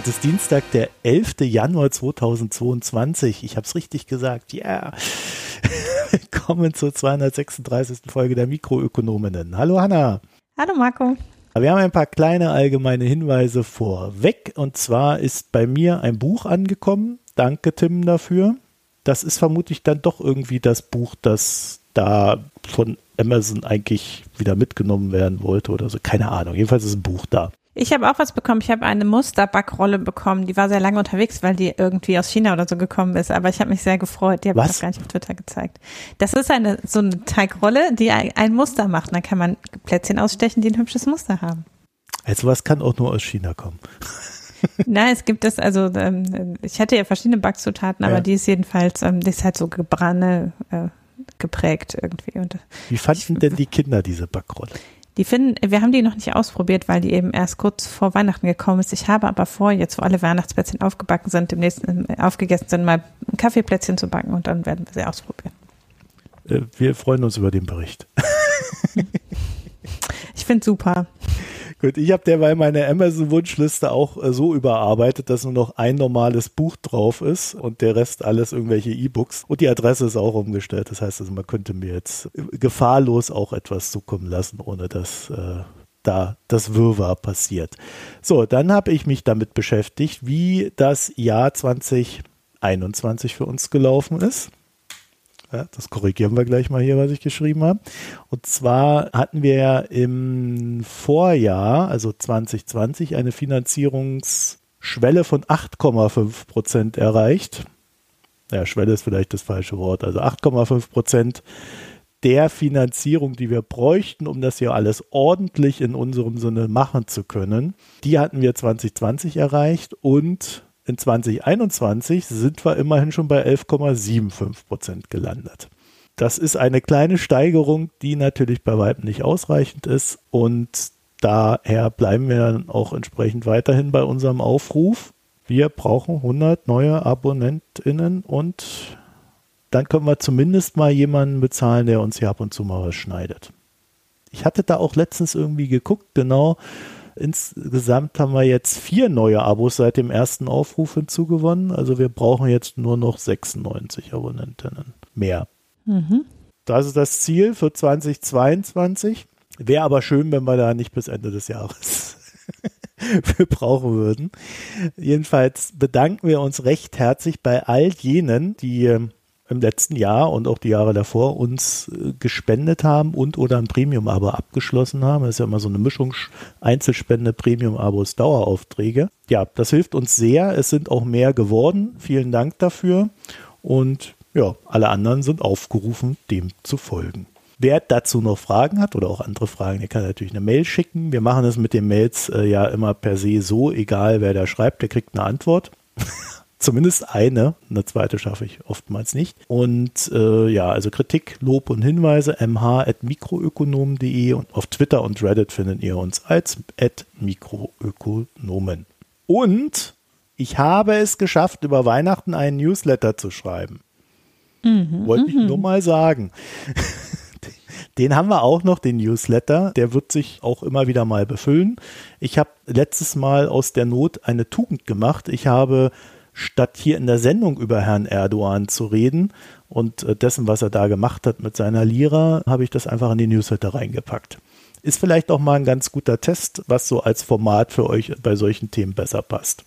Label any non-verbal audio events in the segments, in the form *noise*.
Heute ist Dienstag, der 11. Januar 2022. Ich habe es richtig gesagt. Ja. Yeah. *laughs* Willkommen zur 236. Folge der Mikroökonominnen. Hallo Hanna. Hallo Marco. Wir haben ein paar kleine allgemeine Hinweise vorweg. Und zwar ist bei mir ein Buch angekommen. Danke Tim dafür. Das ist vermutlich dann doch irgendwie das Buch, das da von Amazon eigentlich wieder mitgenommen werden wollte oder so. Keine Ahnung. Jedenfalls ist ein Buch da. Ich habe auch was bekommen. Ich habe eine Musterbackrolle bekommen. Die war sehr lange unterwegs, weil die irgendwie aus China oder so gekommen ist. Aber ich habe mich sehr gefreut. Die habe ich auch gar nicht auf Twitter gezeigt. Das ist eine so eine Teigrolle, die ein, Muster macht. Und dann kann man Plätzchen ausstechen, die ein hübsches Muster haben. Also was kann auch nur aus China kommen. *laughs* Nein, es gibt es, also ähm, ich hatte ja verschiedene Backzutaten, aber ja. die ist jedenfalls, ähm, die ist halt so gebranne äh, geprägt irgendwie. Und, Wie fanden ich, denn die Kinder diese Backrolle? Die finden, wir haben die noch nicht ausprobiert, weil die eben erst kurz vor Weihnachten gekommen ist. Ich habe aber vor, jetzt wo alle Weihnachtsplätzchen aufgebacken sind, demnächst äh, aufgegessen sind, mal ein Kaffeeplätzchen zu backen und dann werden wir sie ausprobieren. Äh, wir freuen uns über den Bericht. ich finde super. Gut, ich habe derweil meine Amazon-Wunschliste auch äh, so überarbeitet, dass nur noch ein normales Buch drauf ist und der Rest alles irgendwelche E-Books. Und die Adresse ist auch umgestellt. Das heißt also, man könnte mir jetzt gefahrlos auch etwas zukommen lassen, ohne dass äh, da das Wirrwarr passiert. So, dann habe ich mich damit beschäftigt, wie das Jahr 2021 für uns gelaufen ist. Ja, das korrigieren wir gleich mal hier, was ich geschrieben habe. Und zwar hatten wir ja im Vorjahr, also 2020, eine Finanzierungsschwelle von 8,5 Prozent erreicht. Ja, Schwelle ist vielleicht das falsche Wort. Also 8,5 Prozent der Finanzierung, die wir bräuchten, um das hier alles ordentlich in unserem Sinne machen zu können. Die hatten wir 2020 erreicht und in 2021 sind wir immerhin schon bei 11,75 Prozent gelandet. Das ist eine kleine Steigerung, die natürlich bei weitem nicht ausreichend ist und daher bleiben wir dann auch entsprechend weiterhin bei unserem Aufruf. Wir brauchen 100 neue AbonnentInnen und dann können wir zumindest mal jemanden bezahlen, der uns hier ab und zu mal was schneidet. Ich hatte da auch letztens irgendwie geguckt, genau, Insgesamt haben wir jetzt vier neue Abos seit dem ersten Aufruf hinzugewonnen. Also wir brauchen jetzt nur noch 96 Abonnentinnen mehr. Mhm. Das ist das Ziel für 2022. Wäre aber schön, wenn wir da nicht bis Ende des Jahres *laughs* für brauchen würden. Jedenfalls bedanken wir uns recht herzlich bei all jenen, die ähm, im letzten Jahr und auch die Jahre davor uns äh, gespendet haben und oder ein Premium-Abo abgeschlossen haben. Das ist ja immer so eine Mischung Einzelspende, Premium-Abos, Daueraufträge. Ja, das hilft uns sehr. Es sind auch mehr geworden. Vielen Dank dafür. Und ja, alle anderen sind aufgerufen, dem zu folgen. Wer dazu noch Fragen hat oder auch andere Fragen, der kann natürlich eine Mail schicken. Wir machen es mit den Mails äh, ja immer per se so, egal wer da schreibt, der kriegt eine Antwort. *laughs* Zumindest eine. Eine zweite schaffe ich oftmals nicht. Und äh, ja, also Kritik, Lob und Hinweise mh.mikroökonomen.de und auf Twitter und Reddit findet ihr uns als mikroökonomen. Und ich habe es geschafft, über Weihnachten einen Newsletter zu schreiben. Mhm, Wollte ich mhm. nur mal sagen. Den haben wir auch noch, den Newsletter. Der wird sich auch immer wieder mal befüllen. Ich habe letztes Mal aus der Not eine Tugend gemacht. Ich habe statt hier in der Sendung über Herrn Erdogan zu reden und äh, dessen, was er da gemacht hat mit seiner Lira, habe ich das einfach in die Newsletter reingepackt. Ist vielleicht auch mal ein ganz guter Test, was so als Format für euch bei solchen Themen besser passt.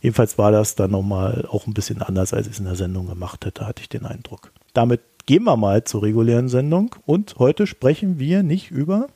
Jedenfalls war das dann nochmal auch ein bisschen anders, als ich es in der Sendung gemacht hätte, hatte ich den Eindruck. Damit gehen wir mal zur regulären Sendung und heute sprechen wir nicht über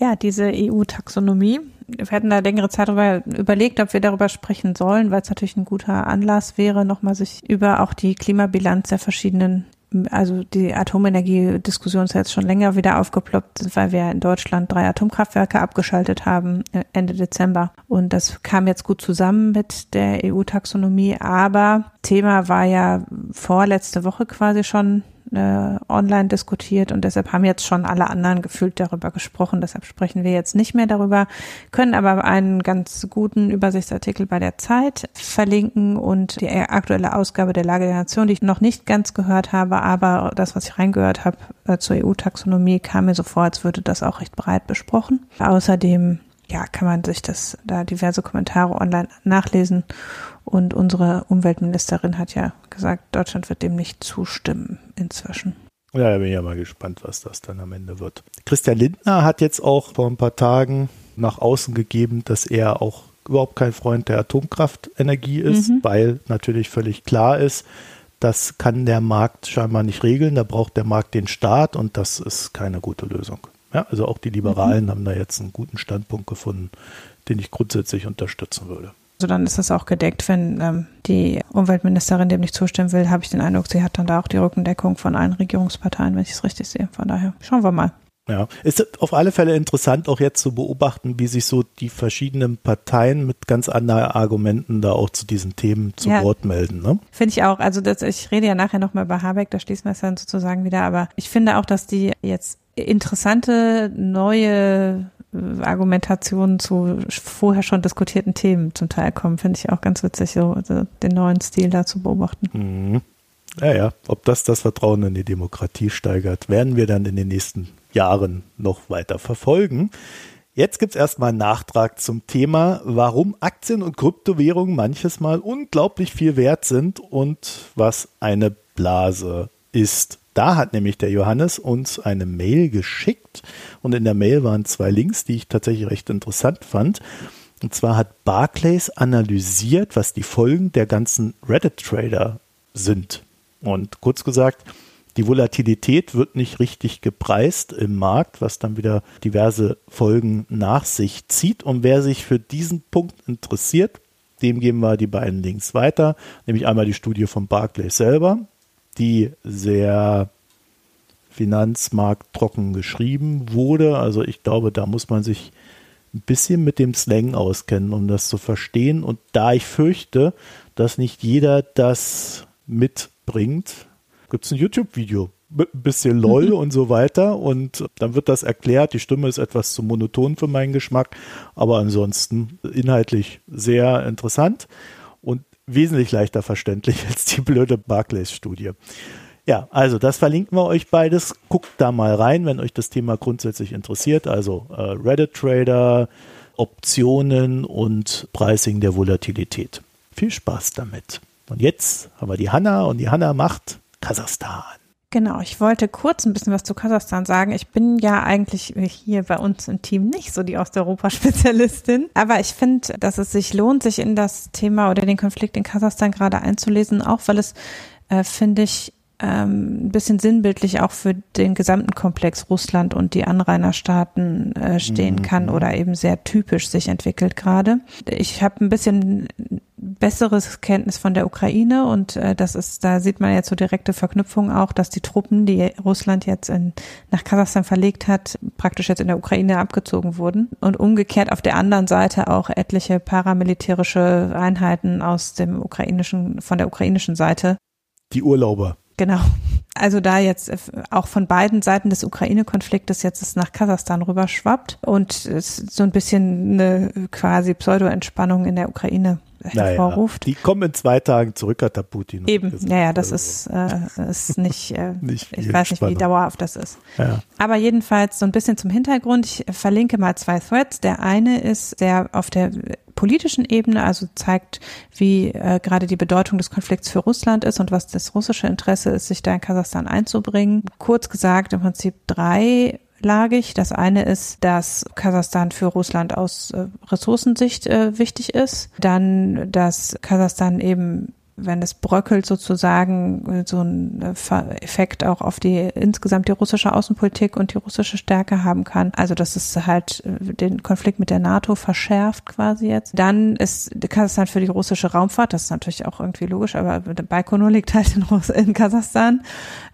ja, diese EU-Taxonomie. Wir hatten da längere Zeit darüber überlegt, ob wir darüber sprechen sollen, weil es natürlich ein guter Anlass wäre, nochmal sich über auch die Klimabilanz der verschiedenen also die Atomenergiediskussion ist jetzt schon länger wieder aufgeploppt, weil wir in Deutschland drei Atomkraftwerke abgeschaltet haben äh, Ende Dezember. Und das kam jetzt gut zusammen mit der EU-Taxonomie. Aber Thema war ja vorletzte Woche quasi schon äh, online diskutiert und deshalb haben jetzt schon alle anderen gefühlt darüber gesprochen. Deshalb sprechen wir jetzt nicht mehr darüber, können aber einen ganz guten Übersichtsartikel bei der Zeit verlinken und die aktuelle Ausgabe der Lage der Nation, die ich noch nicht ganz gehört habe, aber das, was ich reingehört habe äh, zur EU-Taxonomie, kam mir so vor, als würde das auch recht breit besprochen. Außerdem ja, kann man sich das da diverse Kommentare online nachlesen. Und unsere Umweltministerin hat ja gesagt, Deutschland wird dem nicht zustimmen inzwischen. Ja, da bin ich ja mal gespannt, was das dann am Ende wird. Christian Lindner hat jetzt auch vor ein paar Tagen nach außen gegeben, dass er auch überhaupt kein Freund der Atomkraftenergie ist, mhm. weil natürlich völlig klar ist, das kann der Markt scheinbar nicht regeln, da braucht der Markt den Staat und das ist keine gute Lösung. Ja, also auch die Liberalen mhm. haben da jetzt einen guten Standpunkt gefunden, den ich grundsätzlich unterstützen würde. Also dann ist das auch gedeckt, wenn ähm, die Umweltministerin dem nicht zustimmen will, habe ich den Eindruck, sie hat dann da auch die Rückendeckung von allen Regierungsparteien, wenn ich es richtig sehe. Von daher schauen wir mal. Ja, ist auf alle Fälle interessant, auch jetzt zu beobachten, wie sich so die verschiedenen Parteien mit ganz anderen Argumenten da auch zu diesen Themen zu ja, Wort melden. Ne? Finde ich auch. Also das, ich rede ja nachher nochmal über Habeck, da schließen wir es dann sozusagen wieder. Aber ich finde auch, dass die jetzt interessante neue Argumentationen zu vorher schon diskutierten Themen zum Teil kommen. Finde ich auch ganz witzig, so den neuen Stil da zu beobachten. Mhm. Ja, ob das das Vertrauen in die Demokratie steigert, werden wir dann in den nächsten Jahren noch weiter verfolgen. Jetzt gibt es erstmal einen Nachtrag zum Thema, warum Aktien und Kryptowährungen manches Mal unglaublich viel wert sind und was eine Blase ist. Da hat nämlich der Johannes uns eine Mail geschickt und in der Mail waren zwei Links, die ich tatsächlich recht interessant fand. Und zwar hat Barclays analysiert, was die Folgen der ganzen Reddit-Trader sind. Und kurz gesagt, die Volatilität wird nicht richtig gepreist im Markt, was dann wieder diverse Folgen nach sich zieht. Und wer sich für diesen Punkt interessiert, dem geben wir die beiden Links weiter, nämlich einmal die Studie von Barclays selber, die sehr finanzmarkttrocken geschrieben wurde. Also ich glaube, da muss man sich ein bisschen mit dem Slang auskennen, um das zu verstehen. Und da ich fürchte, dass nicht jeder das mitbringt, gibt es ein YouTube-Video mit ein bisschen LOL mhm. und so weiter. Und dann wird das erklärt. Die Stimme ist etwas zu monoton für meinen Geschmack, aber ansonsten inhaltlich sehr interessant wesentlich leichter verständlich als die blöde Barclays-Studie. Ja, also das verlinken wir euch beides. Guckt da mal rein, wenn euch das Thema grundsätzlich interessiert. Also äh, Reddit Trader, Optionen und Pricing der Volatilität. Viel Spaß damit. Und jetzt haben wir die Hanna und die Hanna macht Kasachstan. Genau, ich wollte kurz ein bisschen was zu Kasachstan sagen. Ich bin ja eigentlich hier bei uns im Team nicht so die Osteuropa-Spezialistin, aber ich finde, dass es sich lohnt, sich in das Thema oder den Konflikt in Kasachstan gerade einzulesen, auch weil es, äh, finde ich, ähm, ein bisschen sinnbildlich auch für den gesamten Komplex Russland und die Anrainerstaaten äh, stehen mhm. kann oder eben sehr typisch sich entwickelt gerade. Ich habe ein bisschen besseres Kenntnis von der Ukraine und äh, das ist, da sieht man jetzt so direkte Verknüpfung auch, dass die Truppen, die Russland jetzt in, nach Kasachstan verlegt hat, praktisch jetzt in der Ukraine abgezogen wurden und umgekehrt auf der anderen Seite auch etliche paramilitärische Einheiten aus dem ukrainischen, von der ukrainischen Seite. Die Urlauber. Genau. Also da jetzt auch von beiden Seiten des Ukraine-Konfliktes jetzt es nach Kasachstan rüberschwappt und es so ein bisschen eine quasi Pseudo-Entspannung in der Ukraine hervorruft. Naja, die kommen in zwei Tagen zurück, hat der Putin. Eben, naja, das ist, äh, ist nicht, äh, *laughs* nicht ich weiß nicht, wie dauerhaft das ist. Ja. Aber jedenfalls so ein bisschen zum Hintergrund. Ich verlinke mal zwei Threads. Der eine ist der auf der politischen Ebene, also zeigt, wie äh, gerade die Bedeutung des Konflikts für Russland ist und was das russische Interesse ist, sich da in Kasachstan einzubringen. Kurz gesagt, im Prinzip drei lagig. Das eine ist, dass Kasachstan für Russland aus äh, Ressourcensicht äh, wichtig ist. Dann, dass Kasachstan eben wenn es bröckelt sozusagen so ein äh, Effekt auch auf die insgesamt die russische Außenpolitik und die russische Stärke haben kann. Also dass es halt äh, den Konflikt mit der NATO verschärft quasi jetzt. Dann ist Kasachstan für die russische Raumfahrt, das ist natürlich auch irgendwie logisch, aber Baikonur *laughs* liegt halt in, Russ in Kasachstan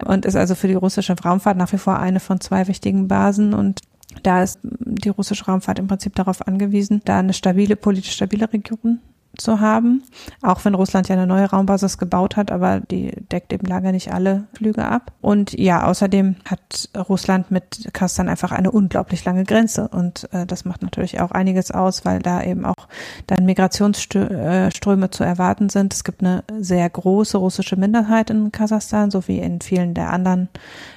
und ist also für die russische Raumfahrt nach wie vor eine von zwei wichtigen Basen und da ist die russische Raumfahrt im Prinzip darauf angewiesen, da eine stabile, politisch stabile Region zu haben, auch wenn Russland ja eine neue Raumbasis gebaut hat, aber die deckt eben lange nicht alle Flüge ab. Und ja, außerdem hat Russland mit Kasachstan einfach eine unglaublich lange Grenze und äh, das macht natürlich auch einiges aus, weil da eben auch dann Migrationsströme zu erwarten sind. Es gibt eine sehr große russische Minderheit in Kasachstan, so wie in vielen der anderen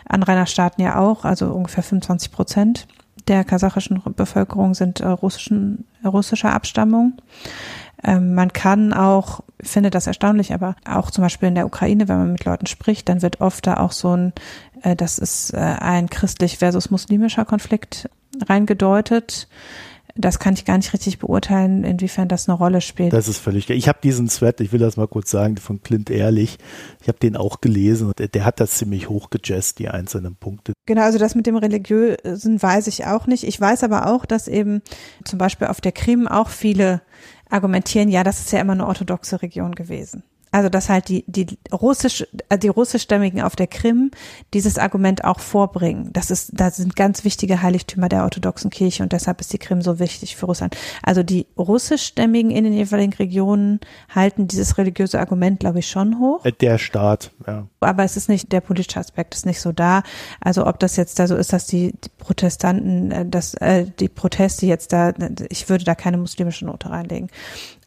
Anrainerstaaten ja auch, also ungefähr 25 Prozent der kasachischen Bevölkerung sind äh, russischen, russischer Abstammung. Ähm, man kann auch, ich finde das erstaunlich, aber auch zum Beispiel in der Ukraine, wenn man mit Leuten spricht, dann wird oft da auch so ein, äh, das ist äh, ein christlich versus muslimischer Konflikt reingedeutet das kann ich gar nicht richtig beurteilen, inwiefern das eine Rolle spielt. Das ist völlig Ich habe diesen Thread, ich will das mal kurz sagen, von Clint Ehrlich, ich habe den auch gelesen und der, der hat das ziemlich hochgejazzt, die einzelnen Punkte. Genau, also das mit dem Religiösen weiß ich auch nicht. Ich weiß aber auch, dass eben zum Beispiel auf der Krim auch viele argumentieren, ja, das ist ja immer eine orthodoxe Region gewesen also dass halt die die russisch äh, die russischstämmigen auf der Krim dieses Argument auch vorbringen. Das ist da sind ganz wichtige Heiligtümer der orthodoxen Kirche und deshalb ist die Krim so wichtig für Russland. Also die russischstämmigen in den jeweiligen Regionen halten dieses religiöse Argument, glaube ich, schon hoch. Äh, der Staat, ja. Aber es ist nicht der politische Aspekt ist nicht so da. Also ob das jetzt da so ist, dass die, die Protestanten, äh, dass äh, die Proteste jetzt da, ich würde da keine muslimische Note reinlegen.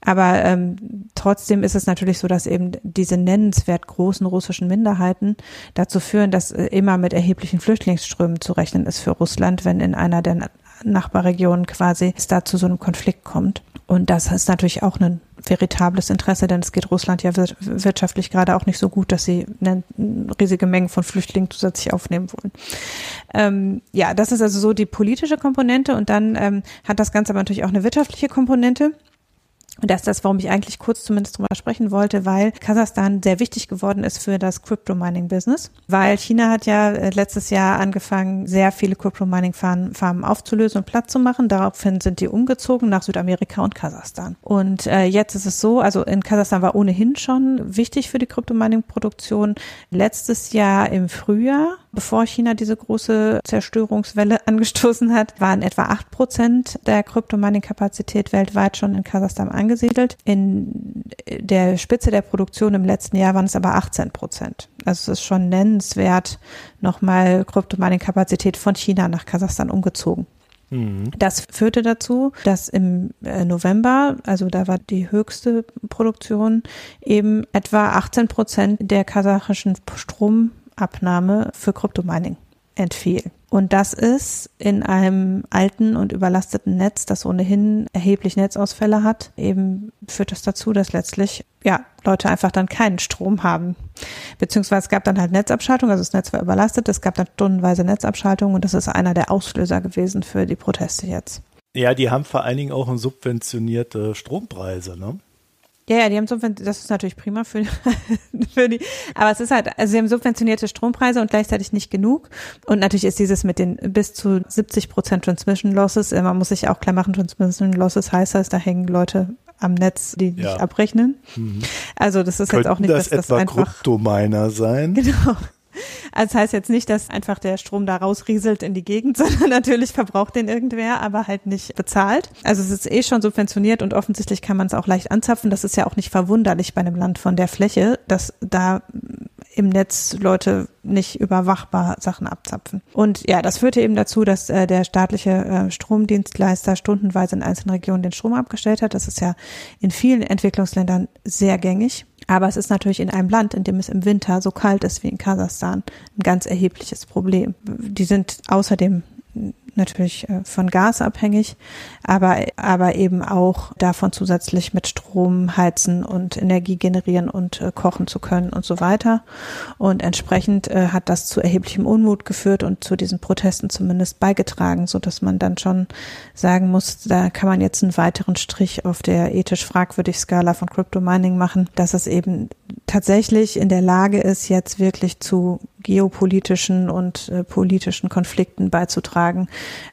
Aber ähm, trotzdem ist es natürlich so, dass eben diese nennenswert großen russischen Minderheiten dazu führen, dass äh, immer mit erheblichen Flüchtlingsströmen zu rechnen ist für Russland, wenn in einer der Nachbarregionen quasi es da zu so einem Konflikt kommt. Und das ist natürlich auch ein veritables Interesse, denn es geht Russland ja wirtschaftlich gerade auch nicht so gut, dass sie eine riesige Mengen von Flüchtlingen zusätzlich aufnehmen wollen. Ähm, ja, das ist also so die politische Komponente und dann ähm, hat das Ganze aber natürlich auch eine wirtschaftliche Komponente. Und das ist das, warum ich eigentlich kurz zumindest drüber sprechen wollte, weil Kasachstan sehr wichtig geworden ist für das Crypto-Mining-Business. Weil China hat ja äh, letztes Jahr angefangen, sehr viele Crypto-Mining-Farmen aufzulösen und platt zu machen. Daraufhin sind die umgezogen nach Südamerika und Kasachstan. Und äh, jetzt ist es so, also in Kasachstan war ohnehin schon wichtig für die Crypto-Mining-Produktion. Letztes Jahr im Frühjahr bevor China diese große Zerstörungswelle *laughs* angestoßen hat, waren etwa acht Prozent der Kryptomining-Kapazität weltweit schon in Kasachstan angesiedelt. In der Spitze der Produktion im letzten Jahr waren es aber 18 Prozent. Also es ist schon nennenswert nochmal Kryptomining-Kapazität von China nach Kasachstan umgezogen. Mhm. Das führte dazu, dass im äh, November, also da war die höchste Produktion, eben etwa 18 Prozent der kasachischen Strom Abnahme für Kryptomining entfiel. Und das ist in einem alten und überlasteten Netz, das ohnehin erheblich Netzausfälle hat, eben führt das dazu, dass letztlich ja Leute einfach dann keinen Strom haben. Beziehungsweise es gab dann halt Netzabschaltung, also das Netz war überlastet, es gab dann stundenweise Netzabschaltung und das ist einer der Auslöser gewesen für die Proteste jetzt. Ja, die haben vor allen Dingen auch subventionierte Strompreise, ne? Ja, ja, die haben subventioniert, das ist natürlich prima für, *laughs* für die, aber es ist halt, also sie haben subventionierte Strompreise und gleichzeitig nicht genug. Und natürlich ist dieses mit den bis zu 70 Prozent Transmission Losses, äh, man muss sich auch klar machen, Transmission Losses heißt das, da hängen Leute am Netz, die nicht ja. abrechnen. Mhm. Also das ist Könnten jetzt auch nicht, das dass das etwa einfach Kryptominer sein. *laughs* Genau. Also das heißt jetzt nicht, dass einfach der Strom da rausrieselt in die Gegend, *laughs* sondern natürlich verbraucht den irgendwer, aber halt nicht bezahlt. Also es ist eh schon subventioniert und offensichtlich kann man es auch leicht anzapfen. Das ist ja auch nicht verwunderlich bei einem Land von der Fläche, dass da im Netz Leute nicht überwachbar Sachen abzapfen. Und ja, das führte eben dazu, dass äh, der staatliche äh, Stromdienstleister stundenweise in einzelnen Regionen den Strom abgestellt hat. Das ist ja in vielen Entwicklungsländern sehr gängig. Aber es ist natürlich in einem Land, in dem es im Winter so kalt ist wie in Kasachstan, ein ganz erhebliches Problem. Die sind außerdem natürlich äh, von Gas abhängig, aber, aber eben auch davon zusätzlich mit Strom heizen und Energie generieren und äh, kochen zu können und so weiter. Und entsprechend äh, hat das zu erheblichem Unmut geführt und zu diesen Protesten zumindest beigetragen, so dass man dann schon sagen muss, da kann man jetzt einen weiteren Strich auf der ethisch fragwürdig Skala von Crypto Mining machen, dass es eben tatsächlich in der Lage ist, jetzt wirklich zu geopolitischen und äh, politischen Konflikten beizutragen,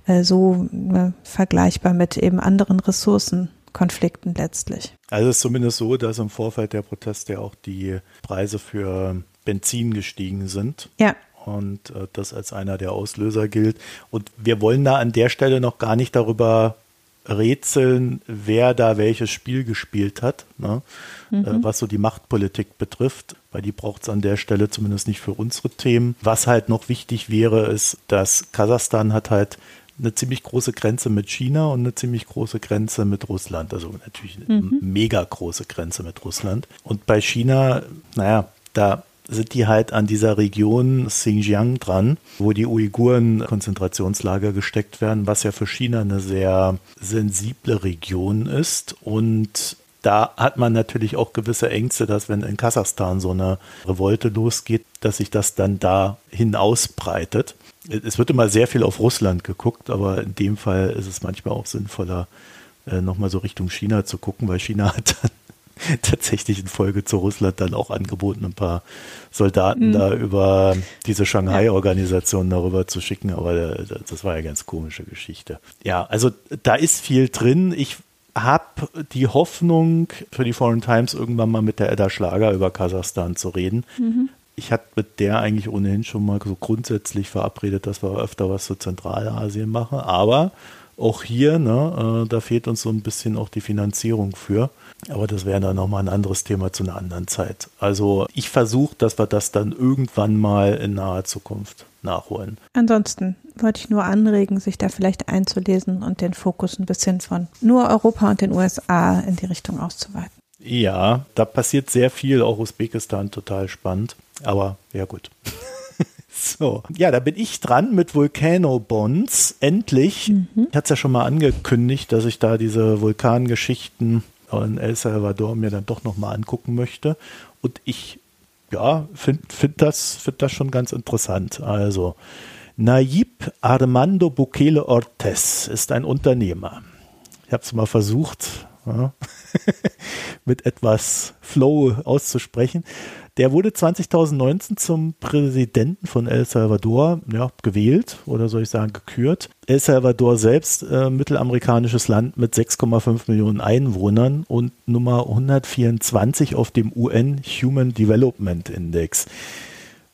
äh, so äh, vergleichbar mit eben anderen Ressourcenkonflikten letztlich. Also es ist zumindest so, dass im Vorfeld der Proteste auch die Preise für Benzin gestiegen sind. Ja. Und äh, das als einer der Auslöser gilt. Und wir wollen da an der Stelle noch gar nicht darüber rätseln, wer da welches Spiel gespielt hat, ne? mhm. äh, was so die Machtpolitik betrifft, weil die braucht es an der Stelle zumindest nicht für unsere Themen. Was halt noch wichtig wäre, ist, dass Kasachstan hat halt eine ziemlich große Grenze mit China und eine ziemlich große Grenze mit Russland. Also natürlich eine mhm. mega große Grenze mit Russland. Und bei China, naja, da sind die halt an dieser Region Xinjiang dran, wo die Uiguren Konzentrationslager gesteckt werden, was ja für China eine sehr sensible Region ist und da hat man natürlich auch gewisse Ängste, dass wenn in Kasachstan so eine Revolte losgeht, dass sich das dann da hinausbreitet. Es wird immer sehr viel auf Russland geguckt, aber in dem Fall ist es manchmal auch sinnvoller, äh, nochmal so Richtung China zu gucken, weil China *laughs* hat dann *laughs* tatsächlich in Folge zu Russland dann auch angeboten, ein paar Soldaten mhm. da über diese Shanghai-Organisation darüber zu schicken, aber das war ja ganz komische Geschichte. Ja, also da ist viel drin. Ich habe die Hoffnung für die Foreign Times irgendwann mal mit der Edda Schlager über Kasachstan zu reden. Mhm. Ich hatte mit der eigentlich ohnehin schon mal so grundsätzlich verabredet, dass wir öfter was zu Zentralasien machen, aber auch hier, ne, äh, da fehlt uns so ein bisschen auch die Finanzierung für. Aber das wäre dann nochmal ein anderes Thema zu einer anderen Zeit. Also ich versuche, dass wir das dann irgendwann mal in naher Zukunft nachholen. Ansonsten wollte ich nur anregen, sich da vielleicht einzulesen und den Fokus ein bisschen von nur Europa und den USA in die Richtung auszuweiten. Ja, da passiert sehr viel, auch Usbekistan total spannend. Aber ja gut. *laughs* So, ja, da bin ich dran mit Volcano Bonds. Endlich. Mhm. Ich hatte es ja schon mal angekündigt, dass ich da diese Vulkangeschichten in El Salvador mir dann doch nochmal angucken möchte. Und ich, ja, finde find das, find das schon ganz interessant. Also, Nayib Armando Bukele Ortez ist ein Unternehmer. Ich habe es mal versucht, ja, *laughs* mit etwas Flow auszusprechen. Der wurde 2019 zum Präsidenten von El Salvador ja, gewählt oder soll ich sagen gekürt. El Salvador selbst, äh, mittelamerikanisches Land mit 6,5 Millionen Einwohnern und Nummer 124 auf dem UN Human Development Index.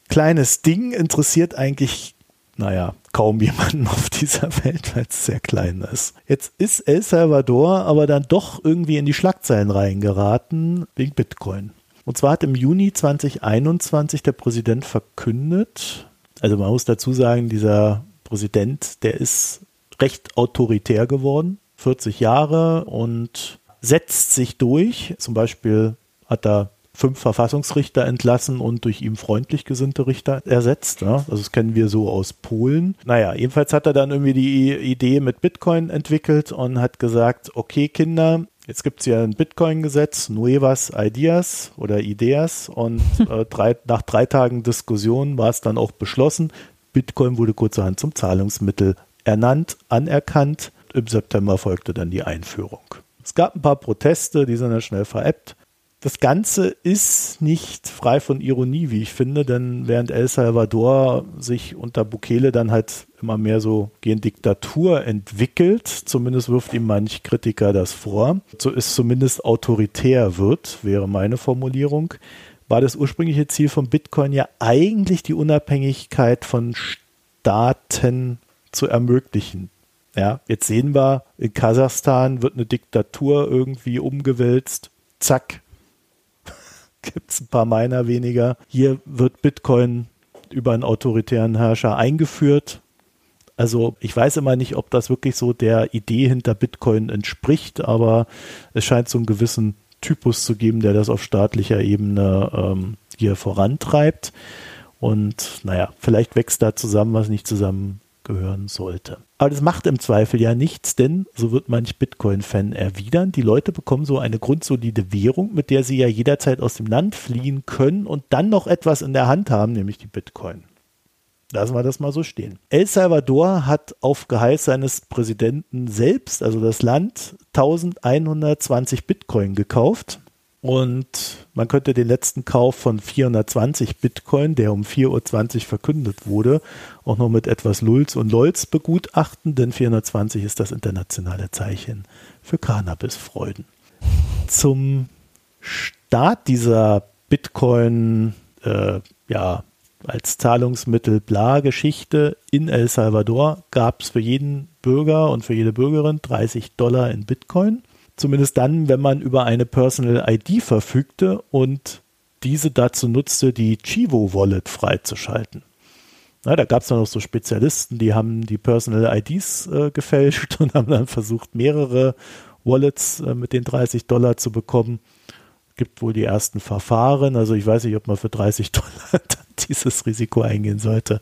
Kleines Ding interessiert eigentlich, naja, kaum *laughs* jemanden auf dieser Welt, weil es sehr klein ist. Jetzt ist El Salvador aber dann doch irgendwie in die Schlagzeilen reingeraten wegen Bitcoin. Und zwar hat im Juni 2021 der Präsident verkündet, also man muss dazu sagen, dieser Präsident, der ist recht autoritär geworden, 40 Jahre und setzt sich durch. Zum Beispiel hat er fünf Verfassungsrichter entlassen und durch ihm freundlich gesinnte Richter ersetzt. Ne? Also das kennen wir so aus Polen. Naja, jedenfalls hat er dann irgendwie die Idee mit Bitcoin entwickelt und hat gesagt, okay Kinder, Jetzt gibt es ja ein Bitcoin-Gesetz, Nuevas Ideas oder Ideas und *laughs* äh, drei, nach drei Tagen Diskussion war es dann auch beschlossen. Bitcoin wurde kurzerhand zum Zahlungsmittel ernannt, anerkannt. Im September folgte dann die Einführung. Es gab ein paar Proteste, die sind dann schnell veräppt. Das Ganze ist nicht frei von Ironie, wie ich finde, denn während El Salvador sich unter Bukele dann halt immer mehr so gegen Diktatur entwickelt, zumindest wirft ihm manch Kritiker das vor, so ist zumindest autoritär wird, wäre meine Formulierung, war das ursprüngliche Ziel von Bitcoin ja eigentlich die Unabhängigkeit von Staaten zu ermöglichen. Ja, jetzt sehen wir, in Kasachstan wird eine Diktatur irgendwie umgewälzt. Zack, gibt es ein paar Miner weniger. Hier wird Bitcoin über einen autoritären Herrscher eingeführt. Also ich weiß immer nicht, ob das wirklich so der Idee hinter Bitcoin entspricht, aber es scheint so einen gewissen Typus zu geben, der das auf staatlicher Ebene ähm, hier vorantreibt. Und naja, vielleicht wächst da zusammen, was nicht zusammen gehören sollte. Aber das macht im Zweifel ja nichts, denn, so wird manch Bitcoin-Fan erwidern, die Leute bekommen so eine grundsolide Währung, mit der sie ja jederzeit aus dem Land fliehen können und dann noch etwas in der Hand haben, nämlich die Bitcoin. Lassen wir das mal so stehen. El Salvador hat auf Geheiß seines Präsidenten selbst, also das Land, 1120 Bitcoin gekauft und man könnte den letzten Kauf von 420 Bitcoin, der um 4.20 Uhr verkündet wurde, auch noch mit etwas Lulz und Lolz begutachten, denn 420 ist das internationale Zeichen für Cannabisfreuden. Zum Start dieser Bitcoin, äh, ja, als Zahlungsmittel bla Geschichte in El Salvador gab es für jeden Bürger und für jede Bürgerin 30 Dollar in Bitcoin. Zumindest dann, wenn man über eine Personal ID verfügte und diese dazu nutzte, die Chivo Wallet freizuschalten. Na, da gab es dann noch so Spezialisten, die haben die Personal IDs äh, gefälscht *laughs* und haben dann versucht, mehrere Wallets äh, mit den 30 Dollar zu bekommen. Gibt wohl die ersten Verfahren. Also ich weiß nicht, ob man für 30 Dollar *laughs* dieses Risiko eingehen sollte.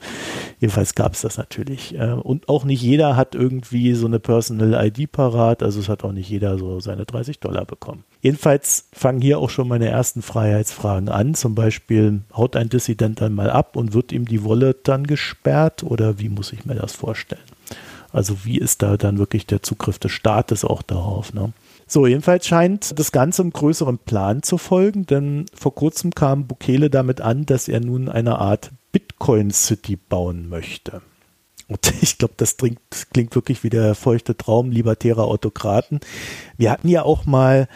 Jedenfalls gab es das natürlich. Äh, und auch nicht jeder hat irgendwie so eine Personal ID parat. Also es hat auch nicht jeder so seine 30 Dollar bekommen. Jedenfalls fangen hier auch schon meine ersten Freiheitsfragen an. Zum Beispiel haut ein Dissident dann mal ab und wird ihm die Wallet dann gesperrt oder wie muss ich mir das vorstellen? Also wie ist da dann wirklich der Zugriff des Staates auch darauf? Ne? So, jedenfalls scheint das Ganze einem größeren Plan zu folgen, denn vor kurzem kam Bukele damit an, dass er nun eine Art Bitcoin City bauen möchte. Und *laughs* ich glaube, das klingt, klingt wirklich wie der feuchte Traum libertärer Autokraten. Wir hatten ja auch mal.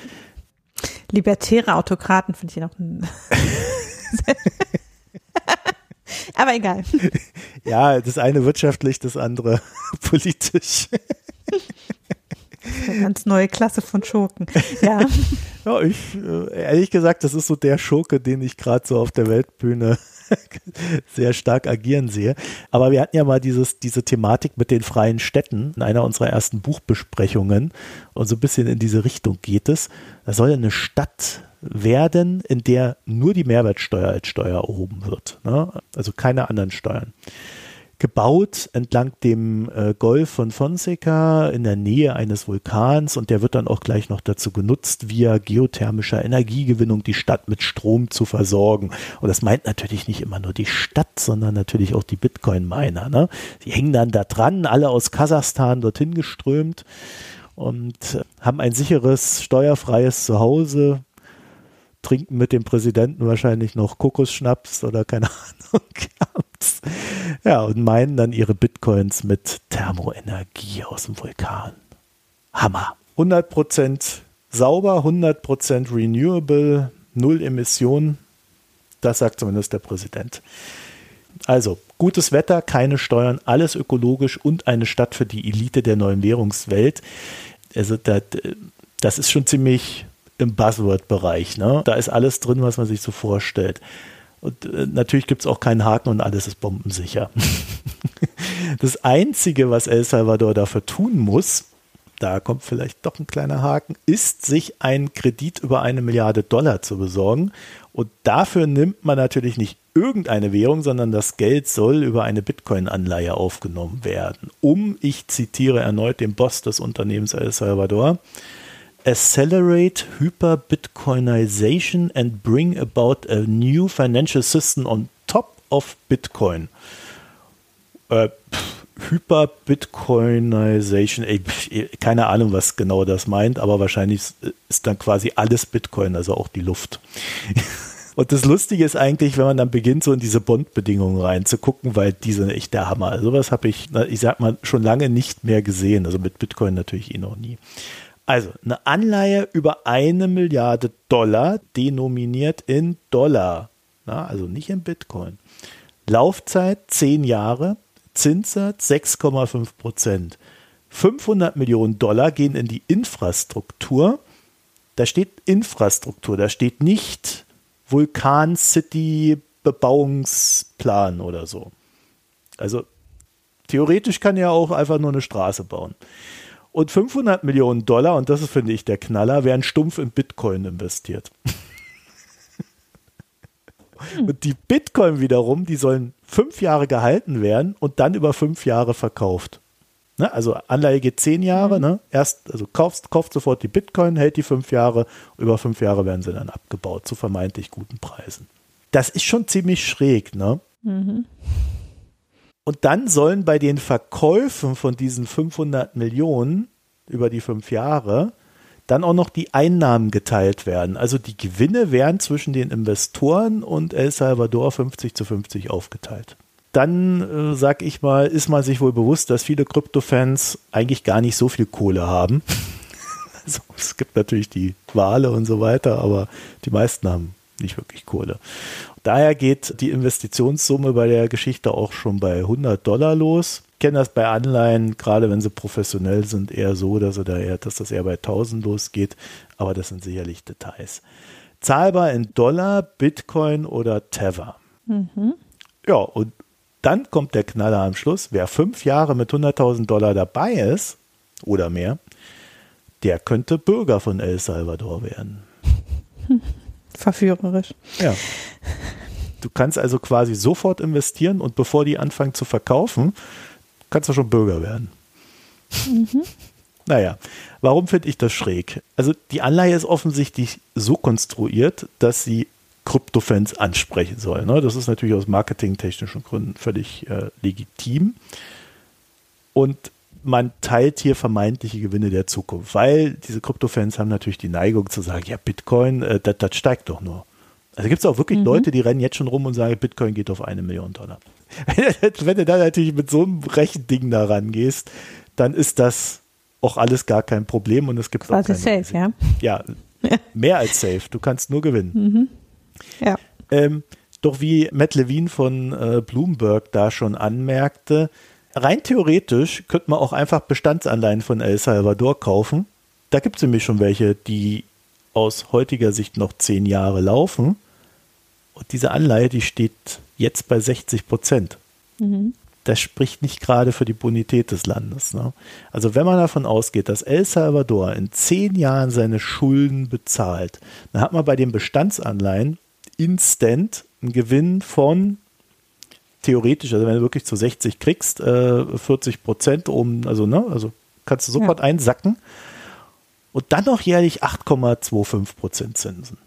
Libertäre Autokraten finde ich noch. *laughs* Aber egal. Ja, das eine wirtschaftlich, das andere *laughs* politisch. Eine ganz neue Klasse von Schurken. Ja. *laughs* ja, ich, äh, ehrlich gesagt, das ist so der Schurke, den ich gerade so auf der Weltbühne *laughs* sehr stark agieren sehe. Aber wir hatten ja mal dieses, diese Thematik mit den freien Städten in einer unserer ersten Buchbesprechungen und so ein bisschen in diese Richtung geht es. Da soll eine Stadt werden, in der nur die Mehrwertsteuer als Steuer erhoben wird. Ne? Also keine anderen Steuern gebaut entlang dem äh, Golf von Fonseca in der Nähe eines Vulkans und der wird dann auch gleich noch dazu genutzt, via geothermischer Energiegewinnung die Stadt mit Strom zu versorgen. Und das meint natürlich nicht immer nur die Stadt, sondern natürlich auch die Bitcoin-Miner. Ne? Die hängen dann da dran, alle aus Kasachstan dorthin geströmt und haben ein sicheres, steuerfreies Zuhause, trinken mit dem Präsidenten wahrscheinlich noch Kokosschnaps oder keine *laughs* Ahnung. Ja, und meinen dann ihre Bitcoins mit Thermoenergie aus dem Vulkan. Hammer. 100% sauber, 100% renewable, null Emissionen. Das sagt zumindest der Präsident. Also, gutes Wetter, keine Steuern, alles ökologisch und eine Stadt für die Elite der neuen Währungswelt. Also, das, das ist schon ziemlich im Buzzword-Bereich. Ne? Da ist alles drin, was man sich so vorstellt. Und äh, natürlich gibt es auch keinen Haken und alles ist bombensicher. *laughs* das Einzige, was El Salvador dafür tun muss, da kommt vielleicht doch ein kleiner Haken, ist, sich einen Kredit über eine Milliarde Dollar zu besorgen. Und dafür nimmt man natürlich nicht irgendeine Währung, sondern das Geld soll über eine Bitcoin-Anleihe aufgenommen werden, um, ich zitiere erneut den Boss des Unternehmens El Salvador, accelerate hyper-Bitcoinization and bring about a new financial system on top of Bitcoin. Äh, Hyper-Bitcoinization, keine Ahnung, was genau das meint, aber wahrscheinlich ist dann quasi alles Bitcoin, also auch die Luft. *laughs* Und das Lustige ist eigentlich, wenn man dann beginnt, so in diese Bond-Bedingungen reinzugucken, weil die sind echt der Hammer. Also was habe ich, ich sag mal, schon lange nicht mehr gesehen. Also mit Bitcoin natürlich eh noch nie. Also eine Anleihe über eine Milliarde Dollar, denominiert in Dollar, na, also nicht in Bitcoin. Laufzeit 10 Jahre, Zinssatz 6,5 Prozent. 500 Millionen Dollar gehen in die Infrastruktur. Da steht Infrastruktur, da steht nicht Vulkan City Bebauungsplan oder so. Also theoretisch kann er auch einfach nur eine Straße bauen. Und 500 Millionen Dollar, und das ist, finde ich, der Knaller, werden stumpf in Bitcoin investiert. Hm. Und die Bitcoin wiederum, die sollen fünf Jahre gehalten werden und dann über fünf Jahre verkauft. Ne? Also Anleihe geht zehn Jahre, mhm. ne? Erst, also kaufst, kauft sofort die Bitcoin, hält die fünf Jahre, über fünf Jahre werden sie dann abgebaut zu vermeintlich guten Preisen. Das ist schon ziemlich schräg, ne? Mhm. Und dann sollen bei den Verkäufen von diesen 500 Millionen über die fünf Jahre dann auch noch die Einnahmen geteilt werden. Also die Gewinne werden zwischen den Investoren und El Salvador 50 zu 50 aufgeteilt. Dann, äh, sag ich mal, ist man sich wohl bewusst, dass viele Krypto-Fans eigentlich gar nicht so viel Kohle haben. *laughs* also, es gibt natürlich die Wale und so weiter, aber die meisten haben nicht wirklich Kohle. Daher geht die Investitionssumme bei der Geschichte auch schon bei 100 Dollar los. Ich kenne das bei Anleihen, gerade wenn sie professionell sind, eher so, dass, da eher, dass das eher bei 1000 losgeht, aber das sind sicherlich Details. Zahlbar in Dollar, Bitcoin oder Tether. Mhm. Ja, und dann kommt der Knaller am Schluss. Wer fünf Jahre mit 100.000 Dollar dabei ist oder mehr, der könnte Bürger von El Salvador werden. *laughs* Verführerisch. Ja. Du kannst also quasi sofort investieren und bevor die anfangen zu verkaufen, kannst du schon Bürger werden. Mhm. Naja, warum finde ich das schräg? Also die Anleihe ist offensichtlich so konstruiert, dass sie Kryptofans ansprechen soll. Ne? Das ist natürlich aus marketingtechnischen Gründen völlig äh, legitim. Und man teilt hier vermeintliche Gewinne der Zukunft, weil diese Kryptofans haben natürlich die Neigung zu sagen, ja, Bitcoin, äh, das, das steigt doch nur. Also gibt es auch wirklich mhm. Leute, die rennen jetzt schon rum und sagen, Bitcoin geht auf eine Million Dollar. *laughs* Wenn du da natürlich mit so einem Rechending da rangehst, dann ist das auch alles gar kein Problem und es gibt Quasi auch keine safe, ja? Ja, *laughs* mehr als safe. Du kannst nur gewinnen. Mhm. Ja. Ähm, doch wie Matt Levine von äh, Bloomberg da schon anmerkte, rein theoretisch könnte man auch einfach Bestandsanleihen von El Salvador kaufen. Da gibt es nämlich schon welche, die aus heutiger Sicht noch zehn Jahre laufen. Und diese Anleihe, die steht jetzt bei 60 Prozent. Mhm. Das spricht nicht gerade für die Bonität des Landes. Ne? Also wenn man davon ausgeht, dass El Salvador in zehn Jahren seine Schulden bezahlt, dann hat man bei den Bestandsanleihen instant einen Gewinn von theoretisch, also wenn du wirklich zu 60 kriegst, äh, 40 Prozent um, also ne, also kannst du sofort ja. einsacken und dann noch jährlich 8,25 Prozent Zinsen.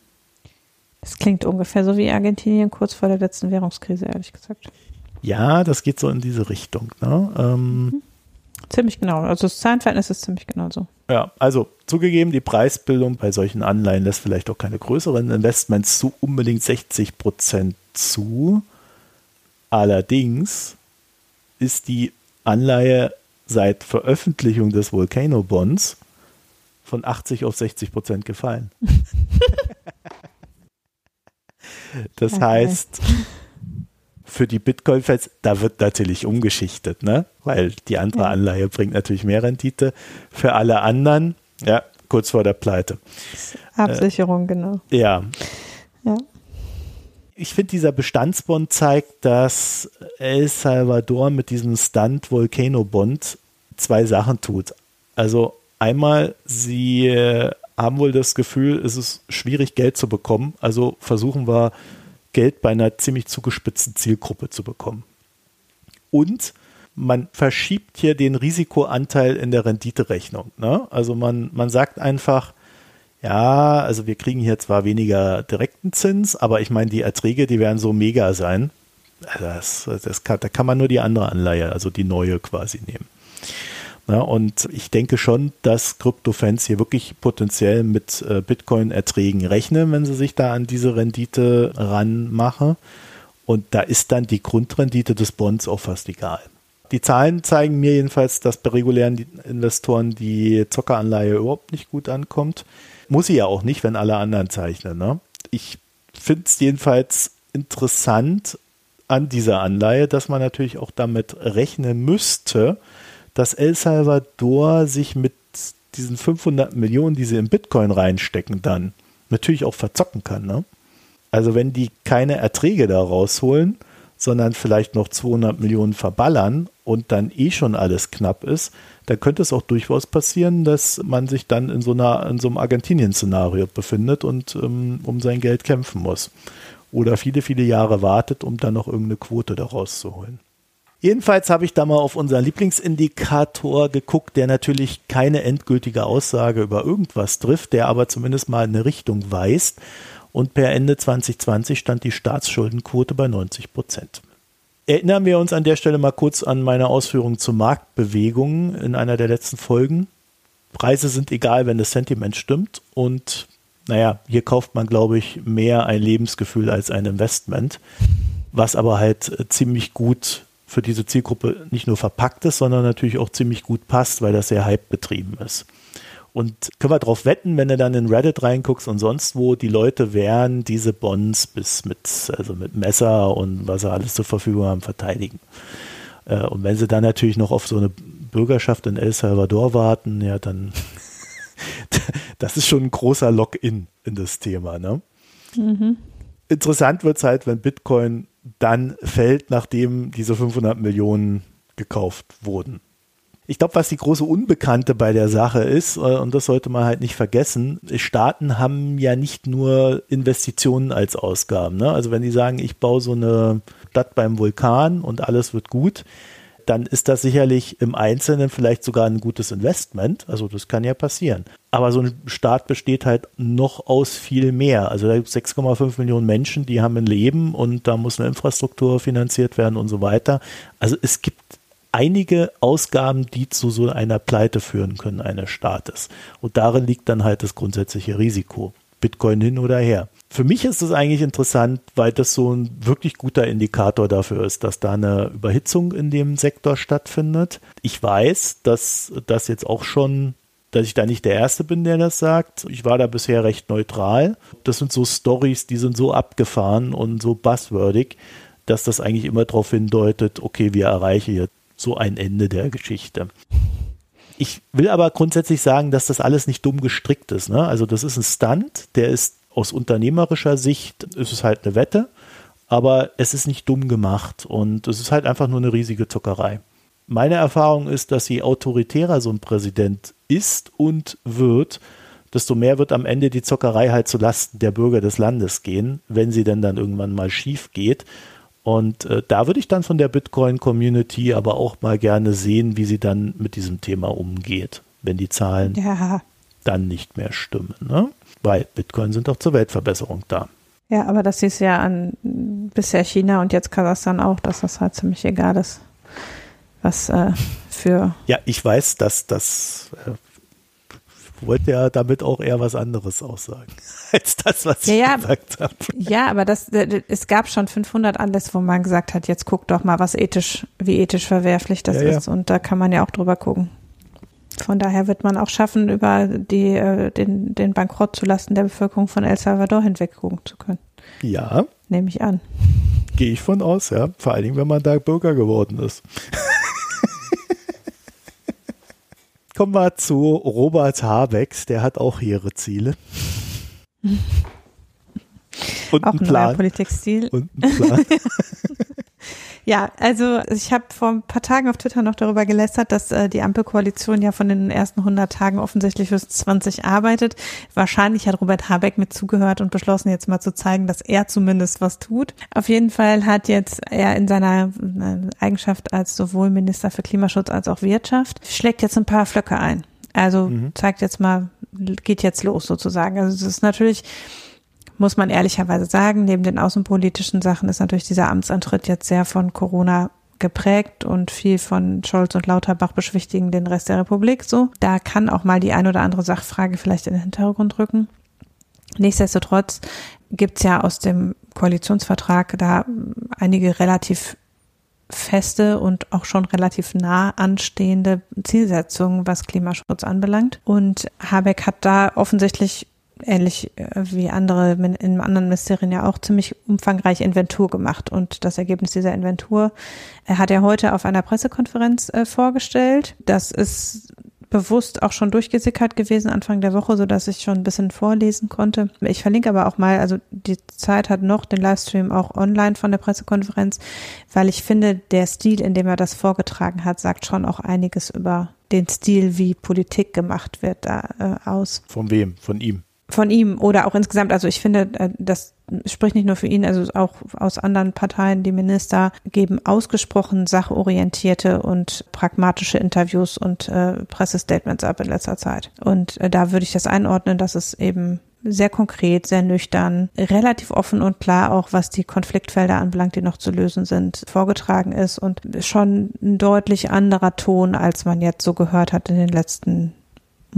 Das klingt ungefähr so wie Argentinien kurz vor der letzten Währungskrise, ehrlich gesagt. Ja, das geht so in diese Richtung. Ne? Ähm, mhm. Ziemlich genau. Also das Zahlenverhältnis ist ziemlich genau so. Ja, also zugegeben, die Preisbildung bei solchen Anleihen lässt vielleicht auch keine größeren Investments zu unbedingt 60 Prozent zu. Allerdings ist die Anleihe seit Veröffentlichung des Volcano Bonds von 80 auf 60 Prozent gefallen. *laughs* das heißt, für die Bitcoin-Fans, da wird natürlich umgeschichtet, ne? Weil die andere. Anleihe bringt natürlich mehr Rendite. Für alle anderen, ja, kurz vor der Pleite. Absicherung, äh, genau. Ja. Ja. Ich finde, dieser Bestandsbond zeigt, dass El Salvador mit diesem Stunt Volcano Bond zwei Sachen tut. Also einmal, sie äh, haben wohl das Gefühl, es ist schwierig, Geld zu bekommen. Also versuchen wir, Geld bei einer ziemlich zugespitzten Zielgruppe zu bekommen. Und man verschiebt hier den Risikoanteil in der Renditerechnung. Ne? Also man, man sagt einfach, ja, also wir kriegen hier zwar weniger direkten Zins, aber ich meine, die Erträge, die werden so mega sein. Das, das kann, da kann man nur die andere Anleihe, also die neue quasi nehmen. Ja, und ich denke schon, dass Krypto-Fans hier wirklich potenziell mit äh, Bitcoin-Erträgen rechnen, wenn sie sich da an diese Rendite ranmachen. Und da ist dann die Grundrendite des Bonds auch fast egal. Die Zahlen zeigen mir jedenfalls, dass bei regulären Investoren die Zockeranleihe überhaupt nicht gut ankommt. Muss sie ja auch nicht, wenn alle anderen zeichnen. Ne? Ich finde es jedenfalls interessant an dieser Anleihe, dass man natürlich auch damit rechnen müsste, dass El Salvador sich mit diesen 500 Millionen, die sie in Bitcoin reinstecken, dann natürlich auch verzocken kann. Ne? Also wenn die keine Erträge da rausholen, sondern vielleicht noch 200 Millionen verballern und dann eh schon alles knapp ist, dann könnte es auch durchaus passieren, dass man sich dann in so, einer, in so einem Argentinien-Szenario befindet und ähm, um sein Geld kämpfen muss. Oder viele, viele Jahre wartet, um dann noch irgendeine Quote daraus zu holen. Jedenfalls habe ich da mal auf unseren Lieblingsindikator geguckt, der natürlich keine endgültige Aussage über irgendwas trifft, der aber zumindest mal eine Richtung weist. Und per Ende 2020 stand die Staatsschuldenquote bei 90 Prozent. Erinnern wir uns an der Stelle mal kurz an meine Ausführungen zu Marktbewegungen in einer der letzten Folgen. Preise sind egal, wenn das Sentiment stimmt. Und naja, hier kauft man, glaube ich, mehr ein Lebensgefühl als ein Investment, was aber halt ziemlich gut für diese Zielgruppe nicht nur verpackt ist, sondern natürlich auch ziemlich gut passt, weil das sehr Hype betrieben ist. Und können wir darauf wetten, wenn du dann in Reddit reinguckst und sonst wo, die Leute werden diese Bonds bis mit, also mit Messer und was sie alles zur Verfügung haben, verteidigen. Äh, und wenn sie dann natürlich noch auf so eine Bürgerschaft in El Salvador warten, ja, dann *laughs* das ist schon ein großer Lock-in in das Thema. Ne? Mhm. Interessant wird es halt, wenn Bitcoin dann fällt, nachdem diese 500 Millionen gekauft wurden. Ich glaube, was die große Unbekannte bei der Sache ist, äh, und das sollte man halt nicht vergessen, Staaten haben ja nicht nur Investitionen als Ausgaben. Ne? Also wenn die sagen, ich baue so eine Stadt beim Vulkan und alles wird gut, dann ist das sicherlich im Einzelnen vielleicht sogar ein gutes Investment. Also das kann ja passieren. Aber so ein Staat besteht halt noch aus viel mehr. Also da gibt es 6,5 Millionen Menschen, die haben ein Leben und da muss eine Infrastruktur finanziert werden und so weiter. Also es gibt einige Ausgaben, die zu so einer Pleite führen können eines Staates. Und darin liegt dann halt das grundsätzliche Risiko. Bitcoin hin oder her. Für mich ist es eigentlich interessant, weil das so ein wirklich guter Indikator dafür ist, dass da eine Überhitzung in dem Sektor stattfindet. Ich weiß, dass das jetzt auch schon dass ich da nicht der Erste bin, der das sagt. Ich war da bisher recht neutral. Das sind so Stories, die sind so abgefahren und so buzzwordig, dass das eigentlich immer darauf hindeutet, okay, wir erreichen jetzt so ein Ende der Geschichte. Ich will aber grundsätzlich sagen, dass das alles nicht dumm gestrickt ist. Ne? Also das ist ein Stunt, der ist aus unternehmerischer Sicht ist es halt eine Wette, aber es ist nicht dumm gemacht und es ist halt einfach nur eine riesige Zuckerei. Meine Erfahrung ist, dass je autoritärer so ein Präsident ist und wird, desto mehr wird am Ende die Zockerei halt zu Lasten der Bürger des Landes gehen, wenn sie denn dann irgendwann mal schief geht. Und äh, da würde ich dann von der Bitcoin-Community aber auch mal gerne sehen, wie sie dann mit diesem Thema umgeht, wenn die Zahlen ja. dann nicht mehr stimmen. Ne? weil Bitcoin sind doch zur Weltverbesserung da. Ja, aber das ist ja an bisher China und jetzt Kasachstan auch, dass das halt ziemlich egal ist, was äh, für. Ja, ich weiß, dass das äh, wollte ja damit auch eher was anderes aussagen *laughs* als das, was ja, ich ja, gesagt habe. Ja, aber das, es gab schon 500 Anlässe, wo man gesagt hat, jetzt guck doch mal, was ethisch, wie ethisch verwerflich das ja, ist. Und da kann man ja auch drüber gucken. Von daher wird man auch schaffen, über die, äh, den, den Bankrott zulasten der Bevölkerung von El Salvador hinweggucken zu können. Ja. Nehme ich an. Gehe ich von aus, ja. Vor allen Dingen, wenn man da Bürger geworden ist. Kommen wir zu Robert Habeck, der hat auch ihre Ziele. *laughs* Und auch ein Plan. Politikstil. Und einen Plan. *laughs* Ja, also ich habe vor ein paar Tagen auf Twitter noch darüber gelästert, dass äh, die Ampelkoalition ja von den ersten 100 Tagen offensichtlich fürs 20 arbeitet. Wahrscheinlich hat Robert Habeck mit zugehört und beschlossen, jetzt mal zu zeigen, dass er zumindest was tut. Auf jeden Fall hat jetzt er in seiner äh, Eigenschaft als sowohl Minister für Klimaschutz als auch Wirtschaft, schlägt jetzt ein paar Flöcke ein. Also mhm. zeigt jetzt mal, geht jetzt los sozusagen. Also es ist natürlich muss man ehrlicherweise sagen, neben den außenpolitischen Sachen ist natürlich dieser Amtsantritt jetzt sehr von Corona geprägt und viel von Scholz und Lauterbach beschwichtigen den Rest der Republik so. Da kann auch mal die ein oder andere Sachfrage vielleicht in den Hintergrund rücken. Nichtsdestotrotz gibt's ja aus dem Koalitionsvertrag da einige relativ feste und auch schon relativ nah anstehende Zielsetzungen, was Klimaschutz anbelangt. Und Habeck hat da offensichtlich ähnlich äh, wie andere in anderen Ministerien ja auch ziemlich umfangreich Inventur gemacht. Und das Ergebnis dieser Inventur hat er heute auf einer Pressekonferenz äh, vorgestellt. Das ist bewusst auch schon durchgesickert gewesen Anfang der Woche, so dass ich schon ein bisschen vorlesen konnte. Ich verlinke aber auch mal, also die Zeit hat noch den Livestream auch online von der Pressekonferenz, weil ich finde, der Stil, in dem er das vorgetragen hat, sagt schon auch einiges über den Stil, wie Politik gemacht wird, da, äh, aus. Von wem? Von ihm? Von ihm oder auch insgesamt, also ich finde, äh, das spricht nicht nur für ihn, also auch aus anderen Parteien, die Minister geben ausgesprochen sachorientierte und pragmatische Interviews und äh, Pressestatements ab in letzter Zeit. Und äh, da würde ich das einordnen, dass es eben sehr konkret, sehr nüchtern, relativ offen und klar auch, was die Konfliktfelder anbelangt, die noch zu lösen sind, vorgetragen ist und schon ein deutlich anderer Ton, als man jetzt so gehört hat in den letzten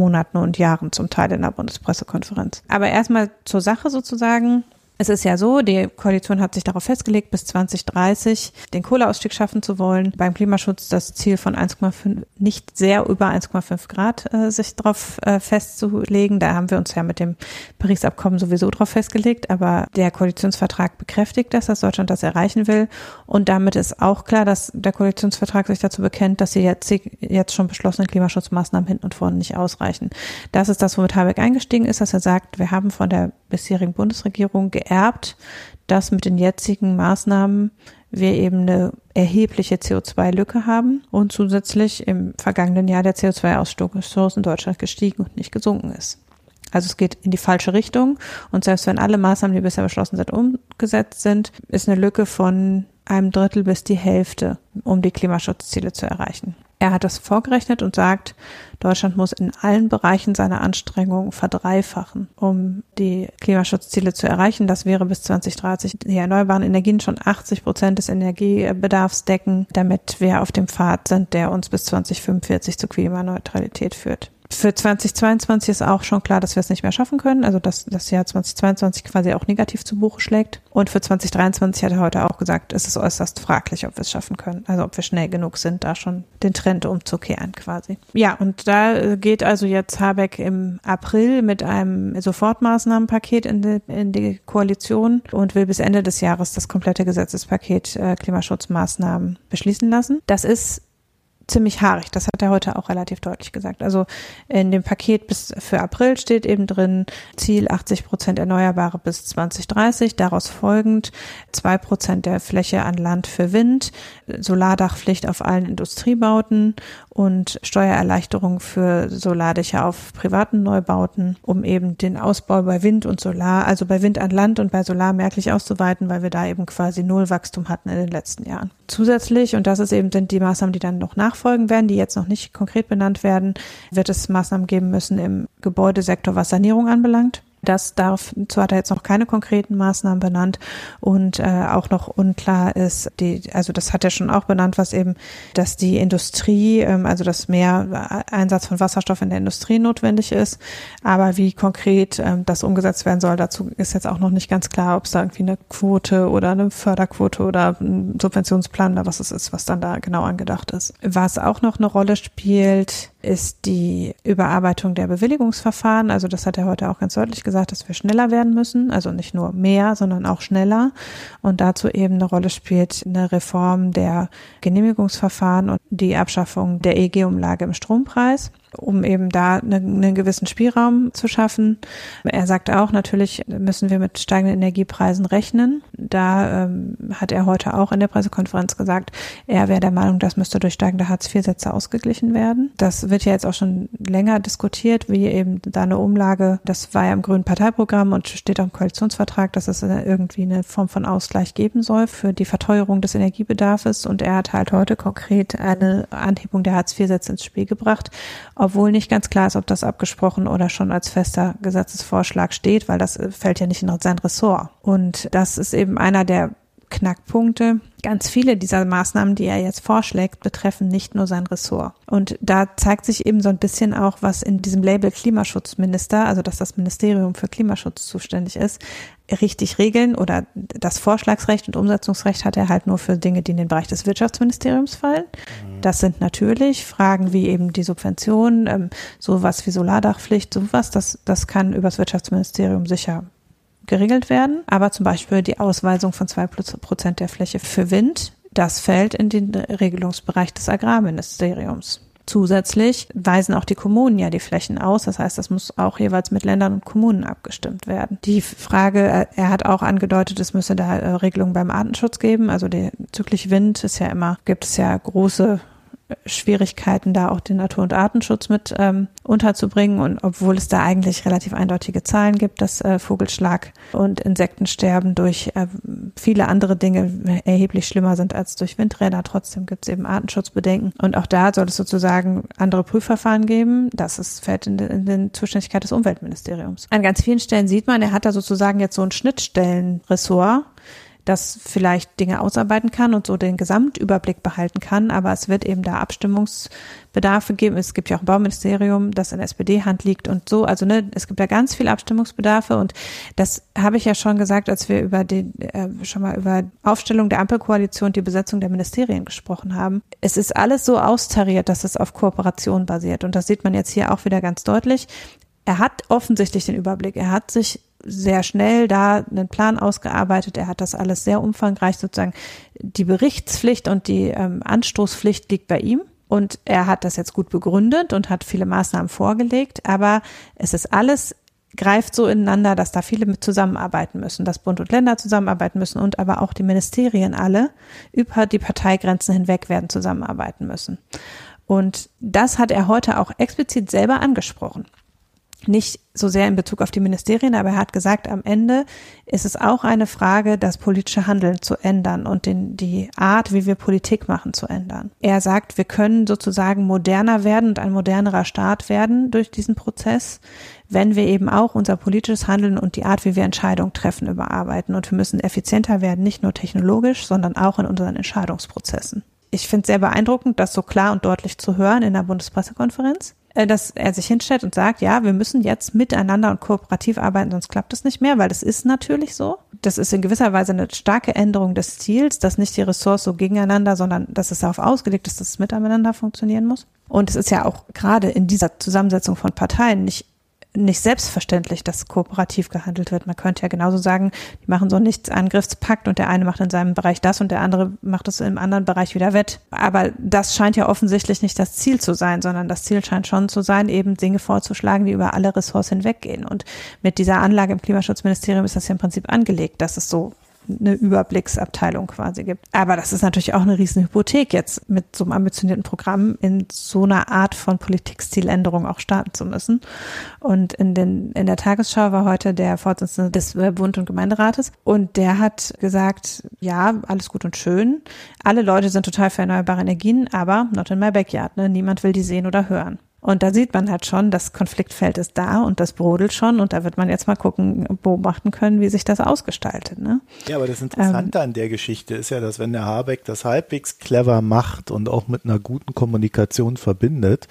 Monaten und Jahren zum Teil in der Bundespressekonferenz. Aber erstmal zur Sache sozusagen. Es ist ja so, die Koalition hat sich darauf festgelegt, bis 2030 den Kohleausstieg schaffen zu wollen. Beim Klimaschutz das Ziel von 1,5, nicht sehr über 1,5 Grad äh, sich darauf äh, festzulegen. Da haben wir uns ja mit dem Paris-Abkommen sowieso darauf festgelegt. Aber der Koalitionsvertrag bekräftigt das, dass Deutschland das erreichen will. Und damit ist auch klar, dass der Koalitionsvertrag sich dazu bekennt, dass die jetzt, jetzt schon beschlossenen Klimaschutzmaßnahmen hinten und vorne nicht ausreichen. Das ist das, womit Habeck eingestiegen ist, dass er sagt, wir haben von der bisherigen Bundesregierung vererbt, dass mit den jetzigen Maßnahmen wir eben eine erhebliche CO2-Lücke haben und zusätzlich im vergangenen Jahr der CO2-Ausstoß in Deutschland gestiegen und nicht gesunken ist. Also es geht in die falsche Richtung und selbst wenn alle Maßnahmen, die bisher beschlossen sind, umgesetzt sind, ist eine Lücke von einem Drittel bis die Hälfte, um die Klimaschutzziele zu erreichen. Er hat das vorgerechnet und sagt, Deutschland muss in allen Bereichen seine Anstrengungen verdreifachen, um die Klimaschutzziele zu erreichen. Das wäre bis 2030 die erneuerbaren Energien schon 80 Prozent des Energiebedarfs decken, damit wir auf dem Pfad sind, der uns bis 2045 zur Klimaneutralität führt. Für 2022 ist auch schon klar, dass wir es nicht mehr schaffen können, also dass das Jahr 2022 quasi auch negativ zu Buche schlägt. Und für 2023 hat er heute auch gesagt, es ist äußerst fraglich, ob wir es schaffen können, also ob wir schnell genug sind, da schon den Trend umzukehren quasi. Ja, und da geht also jetzt Habeck im April mit einem Sofortmaßnahmenpaket in die, in die Koalition und will bis Ende des Jahres das komplette Gesetzespaket äh, Klimaschutzmaßnahmen beschließen lassen. Das ist ziemlich haarig. Das hat er heute auch relativ deutlich gesagt. Also in dem Paket bis für April steht eben drin Ziel 80 Prozent Erneuerbare bis 2030. Daraus folgend zwei Prozent der Fläche an Land für Wind, Solardachpflicht auf allen Industriebauten und Steuererleichterung für Solardächer auf privaten Neubauten, um eben den Ausbau bei Wind und Solar, also bei Wind an Land und bei Solar merklich auszuweiten, weil wir da eben quasi Null Wachstum hatten in den letzten Jahren. Zusätzlich, und das ist eben sind die Maßnahmen, die dann noch nachfolgen werden, die jetzt noch nicht konkret benannt werden, wird es Maßnahmen geben müssen im Gebäudesektor, was Sanierung anbelangt. Das darf, zwar hat er jetzt noch keine konkreten Maßnahmen benannt und äh, auch noch unklar ist, die, also das hat er schon auch benannt, was eben, dass die Industrie, ähm, also dass mehr Einsatz von Wasserstoff in der Industrie notwendig ist, aber wie konkret ähm, das umgesetzt werden soll, dazu ist jetzt auch noch nicht ganz klar, ob es da irgendwie eine Quote oder eine Förderquote oder ein Subventionsplan oder was es ist, was dann da genau angedacht ist. Was auch noch eine Rolle spielt, ist die Überarbeitung der Bewilligungsverfahren. Also das hat er heute auch ganz deutlich gesagt, dass wir schneller werden müssen. Also nicht nur mehr, sondern auch schneller. Und dazu eben eine Rolle spielt eine Reform der Genehmigungsverfahren und die Abschaffung der EG-Umlage im Strompreis um eben da einen, einen gewissen Spielraum zu schaffen. Er sagt auch, natürlich müssen wir mit steigenden Energiepreisen rechnen. Da ähm, hat er heute auch in der Pressekonferenz gesagt, er wäre der Meinung, das müsste durch steigende Hartz-IV-Sätze ausgeglichen werden. Das wird ja jetzt auch schon länger diskutiert, wie eben da eine Umlage, das war ja im grünen Parteiprogramm und steht auch im Koalitionsvertrag, dass es irgendwie eine Form von Ausgleich geben soll für die Verteuerung des Energiebedarfs. Und er hat halt heute konkret eine Anhebung der Hartz-IV-Sätze ins Spiel gebracht obwohl nicht ganz klar ist, ob das abgesprochen oder schon als fester Gesetzesvorschlag steht, weil das äh, fällt ja nicht in sein Ressort. Und das ist eben einer der Knackpunkte. Ganz viele dieser Maßnahmen, die er jetzt vorschlägt, betreffen nicht nur sein Ressort. Und da zeigt sich eben so ein bisschen auch, was in diesem Label Klimaschutzminister, also dass das Ministerium für Klimaschutz zuständig ist, richtig regeln oder das Vorschlagsrecht und Umsetzungsrecht hat er halt nur für Dinge, die in den Bereich des Wirtschaftsministeriums fallen. Mhm. Das sind natürlich Fragen wie eben die Subventionen, ähm, sowas wie Solardachpflicht, sowas, das, das kann übers Wirtschaftsministerium sicher geregelt werden. Aber zum Beispiel die Ausweisung von zwei Prozent der Fläche für Wind, das fällt in den Regelungsbereich des Agrarministeriums. Zusätzlich weisen auch die Kommunen ja die Flächen aus. Das heißt, das muss auch jeweils mit Ländern und Kommunen abgestimmt werden. Die Frage, er hat auch angedeutet, es müsse da äh, Regelungen beim Artenschutz geben. Also der zyklisch Wind ist ja immer, gibt es ja große Schwierigkeiten, da auch den Natur- und Artenschutz mit ähm, unterzubringen. Und obwohl es da eigentlich relativ eindeutige Zahlen gibt, dass äh, Vogelschlag und Insektensterben durch äh, viele andere Dinge erheblich schlimmer sind als durch Windräder, trotzdem gibt es eben Artenschutzbedenken. Und auch da soll es sozusagen andere Prüfverfahren geben. Das ist, fällt in, in den Zuständigkeit des Umweltministeriums. An ganz vielen Stellen sieht man, er hat da sozusagen jetzt so ein Schnittstellenressort das vielleicht Dinge ausarbeiten kann und so den Gesamtüberblick behalten kann, aber es wird eben da Abstimmungsbedarfe geben. Es gibt ja auch ein Bauministerium, das in SPD-Hand liegt und so. Also ne, es gibt da ganz viel Abstimmungsbedarfe und das habe ich ja schon gesagt, als wir über die äh, schon mal über Aufstellung der Ampelkoalition, die Besetzung der Ministerien gesprochen haben. Es ist alles so austariert, dass es auf Kooperation basiert und das sieht man jetzt hier auch wieder ganz deutlich. Er hat offensichtlich den Überblick. Er hat sich sehr schnell da einen Plan ausgearbeitet. Er hat das alles sehr umfangreich sozusagen. Die Berichtspflicht und die ähm, Anstoßpflicht liegt bei ihm. Und er hat das jetzt gut begründet und hat viele Maßnahmen vorgelegt. Aber es ist alles greift so ineinander, dass da viele mit zusammenarbeiten müssen, dass Bund und Länder zusammenarbeiten müssen und aber auch die Ministerien alle über die Parteigrenzen hinweg werden zusammenarbeiten müssen. Und das hat er heute auch explizit selber angesprochen nicht so sehr in Bezug auf die Ministerien, aber er hat gesagt, am Ende ist es auch eine Frage, das politische Handeln zu ändern und den, die Art, wie wir Politik machen, zu ändern. Er sagt, wir können sozusagen moderner werden und ein modernerer Staat werden durch diesen Prozess, wenn wir eben auch unser politisches Handeln und die Art, wie wir Entscheidungen treffen, überarbeiten. Und wir müssen effizienter werden, nicht nur technologisch, sondern auch in unseren Entscheidungsprozessen. Ich finde es sehr beeindruckend, das so klar und deutlich zu hören in der Bundespressekonferenz. Äh, dass er sich hinstellt und sagt, ja, wir müssen jetzt miteinander und kooperativ arbeiten, sonst klappt es nicht mehr, weil das ist natürlich so. Das ist in gewisser Weise eine starke Änderung des Ziels, dass nicht die Ressorts so gegeneinander, sondern dass es darauf ausgelegt ist, dass es miteinander funktionieren muss. Und es ist ja auch gerade in dieser Zusammensetzung von Parteien nicht nicht selbstverständlich, dass kooperativ gehandelt wird. Man könnte ja genauso sagen, die machen so einen Nichts-Angriffspakt und der eine macht in seinem Bereich das und der andere macht es im anderen Bereich wieder wett. Aber das scheint ja offensichtlich nicht das Ziel zu sein, sondern das Ziel scheint schon zu sein, eben Dinge vorzuschlagen, die über alle Ressorts hinweggehen. Und mit dieser Anlage im Klimaschutzministerium ist das ja im Prinzip angelegt, dass es so eine Überblicksabteilung quasi gibt. Aber das ist natürlich auch eine riesen Hypothek, jetzt mit so einem ambitionierten Programm in so einer Art von Politikstiländerung auch starten zu müssen. Und in, den, in der Tagesschau war heute der Vorsitzende des Bund- und Gemeinderates und der hat gesagt, ja, alles gut und schön. Alle Leute sind total für erneuerbare Energien, aber not in my backyard. Ne? Niemand will die sehen oder hören. Und da sieht man halt schon, das Konfliktfeld ist da und das brodelt schon und da wird man jetzt mal gucken, beobachten können, wie sich das ausgestaltet. Ne? Ja, aber das Interessante ähm, an der Geschichte ist ja, dass wenn der Habeck das halbwegs clever macht und auch mit einer guten Kommunikation verbindet,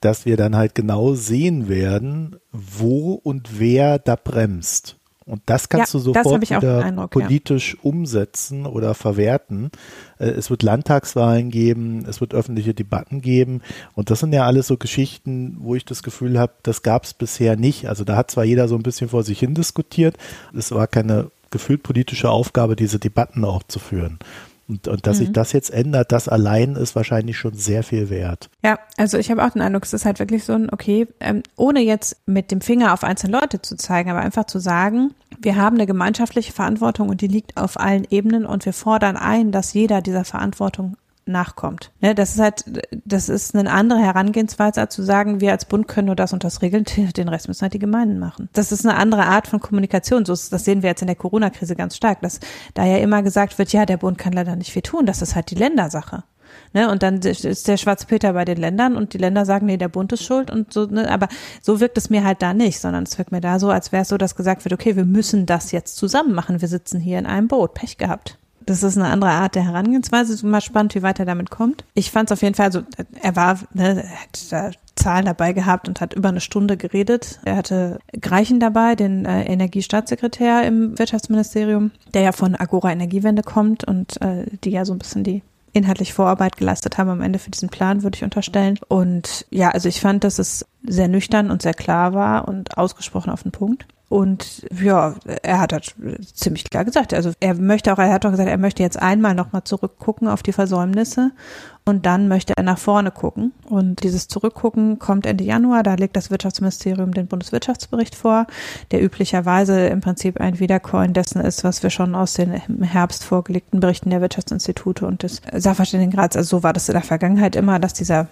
dass wir dann halt genau sehen werden, wo und wer da bremst. Und das kannst ja, du sofort wieder Eindruck, politisch ja. umsetzen oder verwerten. Äh, es wird Landtagswahlen geben, es wird öffentliche Debatten geben. Und das sind ja alles so Geschichten, wo ich das Gefühl habe, das gab es bisher nicht. Also da hat zwar jeder so ein bisschen vor sich hin diskutiert. Es war keine gefühlt politische Aufgabe, diese Debatten auch zu führen. Und, und dass mhm. sich das jetzt ändert, das allein ist wahrscheinlich schon sehr viel wert. Ja, also ich habe auch den Eindruck, es ist halt wirklich so ein, okay, ähm, ohne jetzt mit dem Finger auf einzelne Leute zu zeigen, aber einfach zu sagen, wir haben eine gemeinschaftliche Verantwortung und die liegt auf allen Ebenen und wir fordern ein, dass jeder dieser Verantwortung nachkommt. Ne, das ist halt, das ist eine andere Herangehensweise, als zu sagen, wir als Bund können nur das und das regeln, *laughs* den Rest müssen halt die Gemeinden machen. Das ist eine andere Art von Kommunikation. So ist, das sehen wir jetzt in der Corona-Krise ganz stark, dass da ja immer gesagt wird, ja, der Bund kann leider nicht viel tun, das ist halt die Ländersache. Ne, und dann ist der Schwarze Peter bei den Ländern und die Länder sagen, nee, der Bund ist schuld und so, ne, aber so wirkt es mir halt da nicht, sondern es wirkt mir da so, als wäre es so, dass gesagt wird, okay, wir müssen das jetzt zusammen machen, wir sitzen hier in einem Boot, Pech gehabt. Das ist eine andere Art der Herangehensweise. Ist mal spannend, wie weit er damit kommt. Ich fand es auf jeden Fall, also er war, ne, er hat da Zahlen dabei gehabt und hat über eine Stunde geredet. Er hatte Greichen dabei, den äh, Energiestaatssekretär im Wirtschaftsministerium, der ja von Agora Energiewende kommt und äh, die ja so ein bisschen die inhaltlich Vorarbeit geleistet haben am Ende für diesen Plan, würde ich unterstellen. Und ja, also ich fand, dass es sehr nüchtern und sehr klar war und ausgesprochen auf den Punkt. Und ja, er hat halt ziemlich klar gesagt, also er möchte auch, er hat auch gesagt, er möchte jetzt einmal nochmal zurückgucken auf die Versäumnisse und dann möchte er nach vorne gucken. Und dieses Zurückgucken kommt Ende Januar, da legt das Wirtschaftsministerium den Bundeswirtschaftsbericht vor, der üblicherweise im Prinzip ein Wiedercoin dessen ist, was wir schon aus den im Herbst vorgelegten Berichten der Wirtschaftsinstitute und des Sachverständigenrats, also so war das in der Vergangenheit immer, dass dieser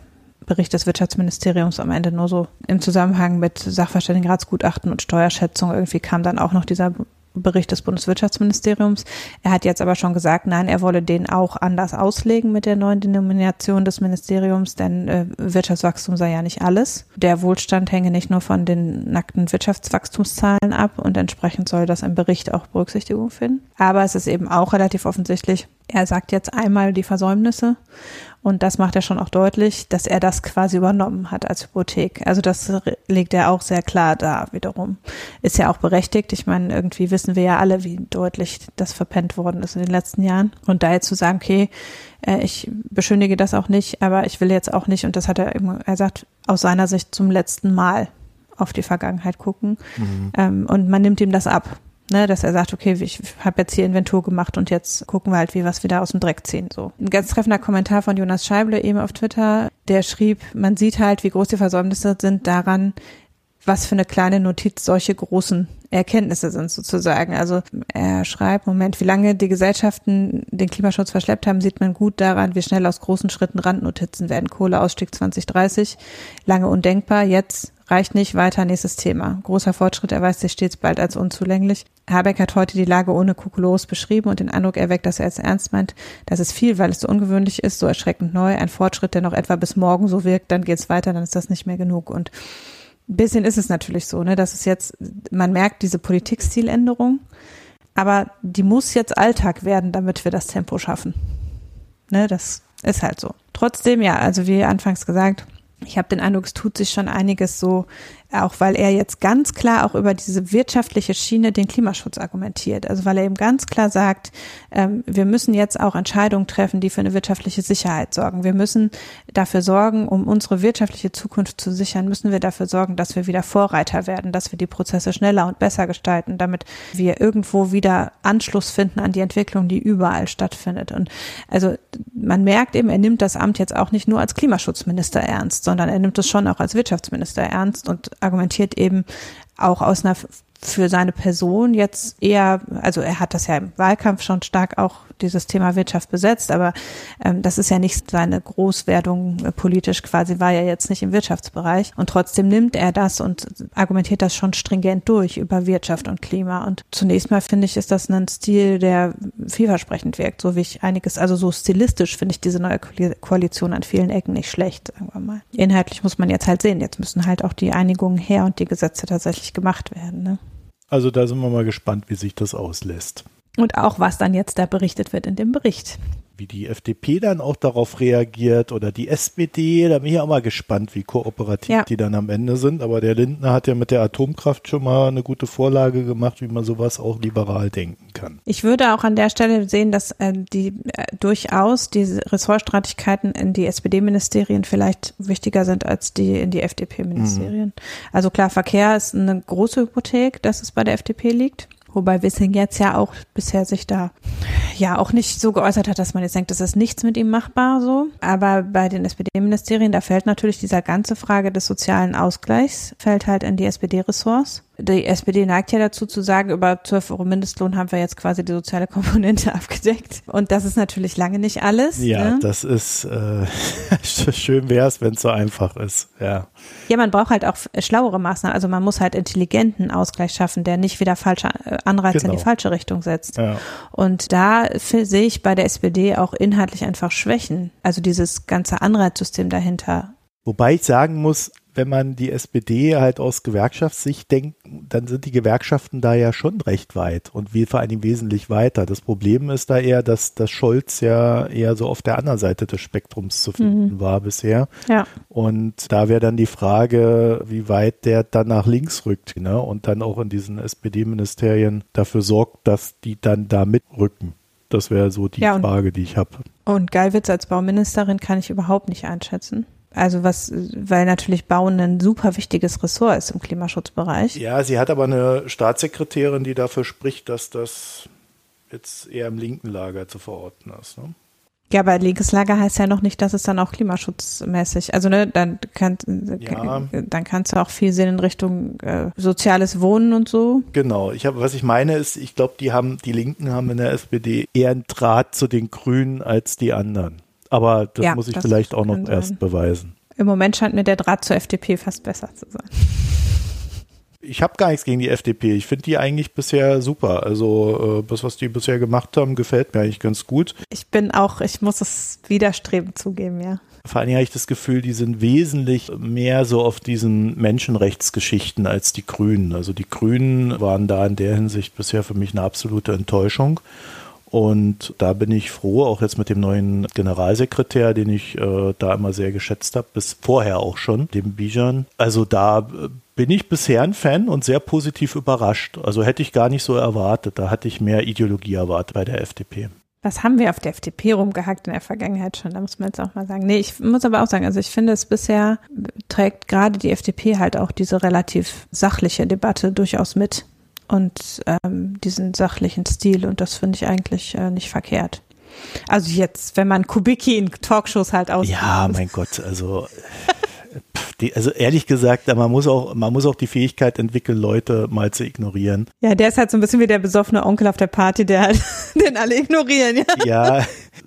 Bericht des Wirtschaftsministeriums am Ende nur so im Zusammenhang mit Sachverständigenratsgutachten und Steuerschätzung irgendwie kam dann auch noch dieser Bericht des Bundeswirtschaftsministeriums. Er hat jetzt aber schon gesagt, nein, er wolle den auch anders auslegen mit der neuen Denomination des Ministeriums, denn äh, Wirtschaftswachstum sei ja nicht alles. Der Wohlstand hänge nicht nur von den nackten Wirtschaftswachstumszahlen ab und entsprechend soll das im Bericht auch Berücksichtigung finden. Aber es ist eben auch relativ offensichtlich, er sagt jetzt einmal die Versäumnisse und das macht er schon auch deutlich, dass er das quasi übernommen hat als Hypothek. Also das legt er auch sehr klar da wiederum. Ist ja auch berechtigt. Ich meine, irgendwie wissen wir ja alle, wie deutlich das verpennt worden ist in den letzten Jahren. Und da jetzt zu sagen, okay, äh, ich beschönige das auch nicht, aber ich will jetzt auch nicht, und das hat er, er sagt, aus seiner Sicht zum letzten Mal auf die Vergangenheit gucken. Mhm. Ähm, und man nimmt ihm das ab ne, dass er sagt, okay, ich habe jetzt hier Inventur gemacht und jetzt gucken wir halt, wie wir es wieder aus dem Dreck ziehen. So. Ein ganz treffender Kommentar von Jonas Scheible eben auf Twitter, der schrieb, man sieht halt, wie groß die Versäumnisse sind daran, was für eine kleine Notiz solche großen Erkenntnisse sind sozusagen. Also er schreibt, Moment, wie lange die Gesellschaften den Klimaschutz verschleppt haben, sieht man gut daran, wie schnell aus großen Schritten Randnotizen werden. Kohleausstieg 2030, lange undenkbar, jetzt reicht nicht, weiter nächstes Thema. Großer Fortschritt erweist sich stets bald als unzulänglich. Habeck hat heute die Lage ohne Kokolores beschrieben und den Eindruck erweckt, dass er es ernst meint. Das ist viel, weil es so ungewöhnlich ist, so erschreckend neu. Ein Fortschritt, der noch etwa bis morgen so wirkt, dann geht's weiter, dann ist das nicht mehr genug. Und ein bisschen ist es natürlich so, ne, dass es jetzt, man merkt diese Politikstiländerung, aber die muss jetzt Alltag werden, damit wir das Tempo schaffen. Ne, das ist halt so. Trotzdem, ja, also wie anfangs gesagt, ich habe den Eindruck, es tut sich schon einiges so auch weil er jetzt ganz klar auch über diese wirtschaftliche Schiene den Klimaschutz argumentiert. Also weil er eben ganz klar sagt, ähm, wir müssen jetzt auch Entscheidungen treffen, die für eine wirtschaftliche Sicherheit sorgen. Wir müssen dafür sorgen, um unsere wirtschaftliche Zukunft zu sichern, müssen wir dafür sorgen, dass wir wieder Vorreiter werden, dass wir die Prozesse schneller und besser gestalten, damit wir irgendwo wieder Anschluss finden an die Entwicklung, die überall stattfindet. Und also man merkt eben, er nimmt das Amt jetzt auch nicht nur als Klimaschutzminister ernst, sondern er nimmt es schon auch als Wirtschaftsminister ernst und argumentiert eben auch aus einer für seine Person jetzt eher, also er hat das ja im Wahlkampf schon stark auch dieses Thema Wirtschaft besetzt, aber ähm, das ist ja nicht seine Großwerdung äh, politisch quasi, war ja jetzt nicht im Wirtschaftsbereich. Und trotzdem nimmt er das und argumentiert das schon stringent durch über Wirtschaft und Klima. Und zunächst mal finde ich, ist das ein Stil, der vielversprechend wirkt, so wie ich einiges, also so stilistisch finde ich diese neue Koalition an vielen Ecken nicht schlecht, sagen wir mal. Inhaltlich muss man jetzt halt sehen, jetzt müssen halt auch die Einigungen her und die Gesetze tatsächlich gemacht werden. Ne? Also da sind wir mal gespannt, wie sich das auslässt. Und auch, was dann jetzt da berichtet wird in dem Bericht. Wie die FDP dann auch darauf reagiert oder die SPD, da bin ich auch mal gespannt, wie kooperativ ja. die dann am Ende sind. Aber der Lindner hat ja mit der Atomkraft schon mal eine gute Vorlage gemacht, wie man sowas auch liberal denken kann. Ich würde auch an der Stelle sehen, dass äh, die äh, durchaus diese Ressortstreitigkeiten in die SPD-Ministerien vielleicht wichtiger sind als die in die FDP-Ministerien. Mhm. Also klar, Verkehr ist eine große Hypothek, dass es bei der FDP liegt. Wobei Wissing jetzt ja auch bisher sich da ja auch nicht so geäußert hat, dass man jetzt denkt, das ist nichts mit ihm machbar so. Aber bei den SPD-Ministerien, da fällt natürlich dieser ganze Frage des sozialen Ausgleichs, fällt halt in die SPD-Ressorts die SPD neigt ja dazu zu sagen, über 12 Euro Mindestlohn haben wir jetzt quasi die soziale Komponente *laughs* abgedeckt. Und das ist natürlich lange nicht alles. Ja, ne? das ist äh, *laughs* schön wäre es, wenn es so einfach ist. Ja. Ja, man braucht halt auch schlauere Maßnahmen. Also man muss halt intelligenten Ausgleich schaffen, der nicht wieder falsche äh, Anreize genau. in die genau. falsche Richtung setzt. Ja. Und da sehe ich bei der SPD auch inhaltlich einfach Schwächen. Also dieses ganze Anreizsystem dahinter. Wobei ich sagen muss, wenn man die SPD halt aus Gewerkschaftssicht denkt, dann sind die Gewerkschaften da ja schon recht weit und wir vor allen Dingen wesentlich weiter. Das Problem ist da eher, dass, dass Scholz ja eher so auf der anderen Seite des Spektrums zu finden mhm. war bisher. Ja. Und da wäre dann die Frage, wie weit der dann nach links rückt ne? und dann auch in diesen SPD-Ministerien dafür sorgt, dass die dann da mitrücken. Das wäre so die ja, Frage, die ich habe. Und Geilwitz als Bauministerin kann ich überhaupt nicht einschätzen. Also was, weil natürlich Bauen ein super wichtiges Ressort ist im Klimaschutzbereich. Ja, sie hat aber eine Staatssekretärin, die dafür spricht, dass das jetzt eher im linken Lager zu verorten ist. Ne? Ja, aber linkes Lager heißt ja noch nicht, dass es dann auch klimaschutzmäßig, also ne, dann, kann, ja. dann kannst du auch viel sehen in Richtung äh, soziales Wohnen und so. Genau, ich habe, was ich meine ist, ich glaube, die haben, die Linken haben in der SPD eher einen Draht zu den Grünen als die anderen. Aber das ja, muss ich das vielleicht auch noch sein. erst beweisen. Im Moment scheint mir der Draht zur FDP fast besser zu sein. Ich habe gar nichts gegen die FDP. Ich finde die eigentlich bisher super. Also äh, das, was die bisher gemacht haben, gefällt mir eigentlich ganz gut. Ich bin auch, ich muss es widerstrebend zugeben, ja. Vor allem habe ich das Gefühl, die sind wesentlich mehr so auf diesen Menschenrechtsgeschichten als die Grünen. Also die Grünen waren da in der Hinsicht bisher für mich eine absolute Enttäuschung. Und da bin ich froh, auch jetzt mit dem neuen Generalsekretär, den ich äh, da immer sehr geschätzt habe, bis vorher auch schon, dem Bijan. Also da äh, bin ich bisher ein Fan und sehr positiv überrascht. Also hätte ich gar nicht so erwartet. Da hatte ich mehr Ideologie erwartet bei der FDP. Was haben wir auf der FDP rumgehackt in der Vergangenheit schon? Da muss man jetzt auch mal sagen. Nee, ich muss aber auch sagen, also ich finde es bisher trägt gerade die FDP halt auch diese relativ sachliche Debatte durchaus mit und ähm, diesen sachlichen Stil und das finde ich eigentlich äh, nicht verkehrt. Also jetzt, wenn man Kubicki in Talkshows halt aus. Ja, mein Gott, also Die, also ehrlich gesagt, man muss auch, man muss auch die Fähigkeit entwickeln, Leute mal zu ignorieren. Ja, der ist halt so ein bisschen wie der besoffene Onkel auf der Party, der halt *laughs* den alle ignorieren, ja. Ja,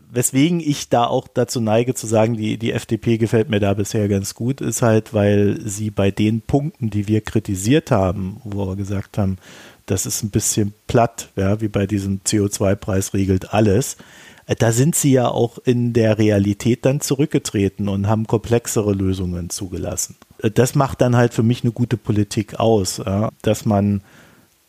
weswegen ich da auch dazu neige zu sagen, die, die FDP gefällt mir da bisher ganz gut, ist halt, weil sie bei den Punkten, die wir kritisiert haben, wo wir gesagt haben, das ist ein bisschen platt, ja, wie bei diesem CO2-Preis regelt alles. Äh, da sind sie ja auch in der Realität dann zurückgetreten und haben komplexere Lösungen zugelassen. Äh, das macht dann halt für mich eine gute Politik aus, ja, dass man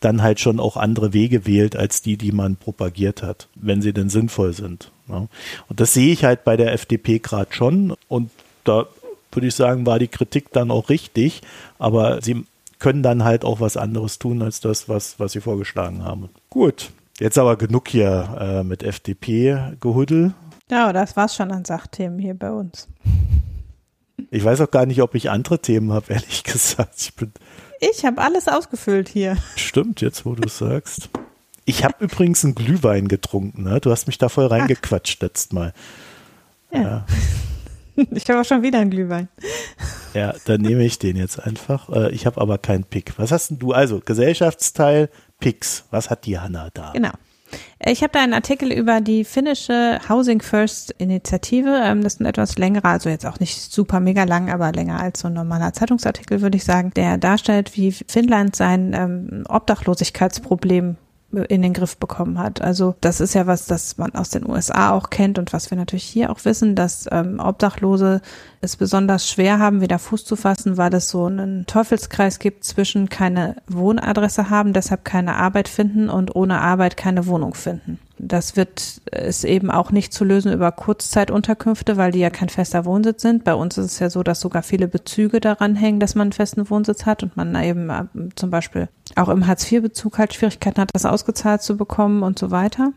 dann halt schon auch andere Wege wählt als die, die man propagiert hat, wenn sie denn sinnvoll sind. Ja. Und das sehe ich halt bei der FDP gerade schon und da würde ich sagen, war die Kritik dann auch richtig, aber sie können dann halt auch was anderes tun als das, was, was sie vorgeschlagen haben. Gut, jetzt aber genug hier äh, mit FDP-Gehuddel. Ja, das war's schon an Sachthemen hier bei uns. Ich weiß auch gar nicht, ob ich andere Themen habe, *laughs* ehrlich gesagt. Ich, ich habe alles ausgefüllt hier. Stimmt, jetzt wo du sagst. Ich habe übrigens einen Glühwein getrunken. Ne? Du hast mich da voll reingequatscht letztes Mal. Ja. ja. *laughs* Ich habe auch schon wieder einen Glühwein. Ja, dann nehme ich den jetzt einfach. Äh, ich habe aber keinen Pick. Was hast denn du? Also, Gesellschaftsteil, Picks. Was hat die Hanna da? Genau. Ich habe da einen Artikel über die finnische Housing First Initiative. Ähm, das ist ein etwas längerer, also jetzt auch nicht super mega lang, aber länger als so ein normaler Zeitungsartikel, würde ich sagen, der darstellt, wie Finnland sein ähm, Obdachlosigkeitsproblem in den Griff bekommen hat. Also das ist ja was, das man aus den USA auch kennt und was wir natürlich hier auch wissen, dass ähm, Obdachlose es besonders schwer haben, wieder Fuß zu fassen, weil es so einen Teufelskreis gibt zwischen keine Wohnadresse haben, deshalb keine Arbeit finden und ohne Arbeit keine Wohnung finden. Das wird es eben auch nicht zu lösen über Kurzzeitunterkünfte, weil die ja kein fester Wohnsitz sind. Bei uns ist es ja so, dass sogar viele Bezüge daran hängen, dass man einen festen Wohnsitz hat und man eben äh, zum Beispiel auch im Hartz-IV-Bezug halt Schwierigkeiten hat, das ausgezahlt zu bekommen und so weiter.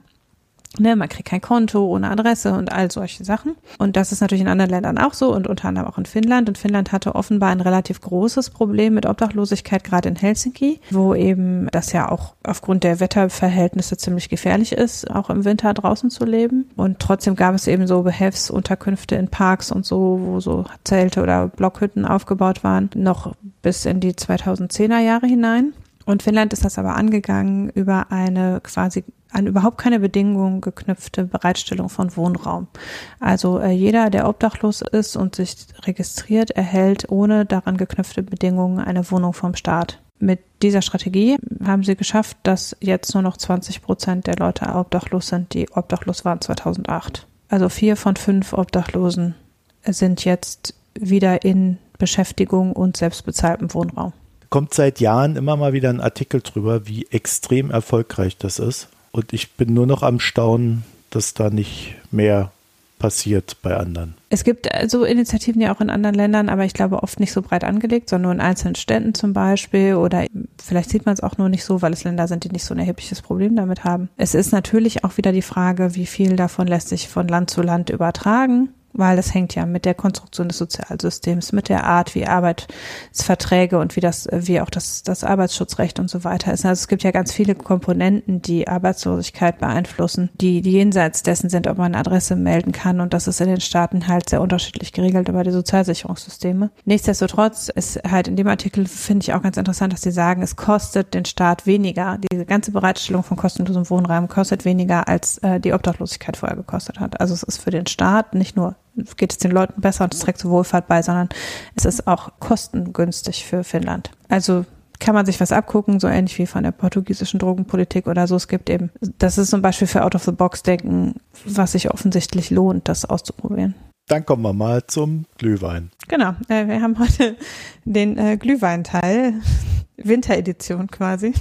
Ne, man kriegt kein Konto ohne Adresse und all solche Sachen. Und das ist natürlich in anderen Ländern auch so und unter anderem auch in Finnland. Und Finnland hatte offenbar ein relativ großes Problem mit Obdachlosigkeit, gerade in Helsinki, wo eben das ja auch aufgrund der Wetterverhältnisse ziemlich gefährlich ist, auch im Winter draußen zu leben. Und trotzdem gab es eben so Behelfsunterkünfte in Parks und so, wo so Zelte oder Blockhütten aufgebaut waren, noch bis in die 2010er Jahre hinein. Und Finnland ist das aber angegangen über eine quasi an überhaupt keine Bedingungen geknüpfte Bereitstellung von Wohnraum. Also äh, jeder, der obdachlos ist und sich registriert, erhält ohne daran geknüpfte Bedingungen eine Wohnung vom Staat. Mit dieser Strategie haben sie geschafft, dass jetzt nur noch 20 Prozent der Leute obdachlos sind, die obdachlos waren 2008. Also vier von fünf Obdachlosen sind jetzt wieder in Beschäftigung und selbstbezahltem Wohnraum. Kommt seit Jahren immer mal wieder ein Artikel drüber, wie extrem erfolgreich das ist. Und ich bin nur noch am Staunen, dass da nicht mehr passiert bei anderen. Es gibt so also Initiativen ja auch in anderen Ländern, aber ich glaube oft nicht so breit angelegt, sondern nur in einzelnen Städten zum Beispiel oder vielleicht sieht man es auch nur nicht so, weil es Länder sind, die nicht so ein erhebliches Problem damit haben. Es ist natürlich auch wieder die Frage, wie viel davon lässt sich von Land zu Land übertragen weil das hängt ja mit der Konstruktion des Sozialsystems, mit der Art, wie Arbeitsverträge und wie das, wie auch das, das Arbeitsschutzrecht und so weiter ist. Also es gibt ja ganz viele Komponenten, die Arbeitslosigkeit beeinflussen, die, die jenseits dessen sind, ob man eine Adresse melden kann. Und das ist in den Staaten halt sehr unterschiedlich geregelt über die Sozialsicherungssysteme. Nichtsdestotrotz ist halt in dem Artikel, finde ich auch ganz interessant, dass sie sagen, es kostet den Staat weniger. Diese ganze Bereitstellung von kostenlosem Wohnraum kostet weniger, als äh, die Obdachlosigkeit vorher gekostet hat. Also es ist für den Staat nicht nur geht es den Leuten besser und es trägt zur Wohlfahrt bei, sondern es ist auch kostengünstig für Finnland. Also kann man sich was abgucken, so ähnlich wie von der portugiesischen Drogenpolitik oder so. Es gibt eben, das ist zum Beispiel für Out-of-the-Box-Denken, was sich offensichtlich lohnt, das auszuprobieren. Dann kommen wir mal zum Glühwein. Genau, äh, wir haben heute den äh, Glühweinteil, *laughs* Winteredition quasi.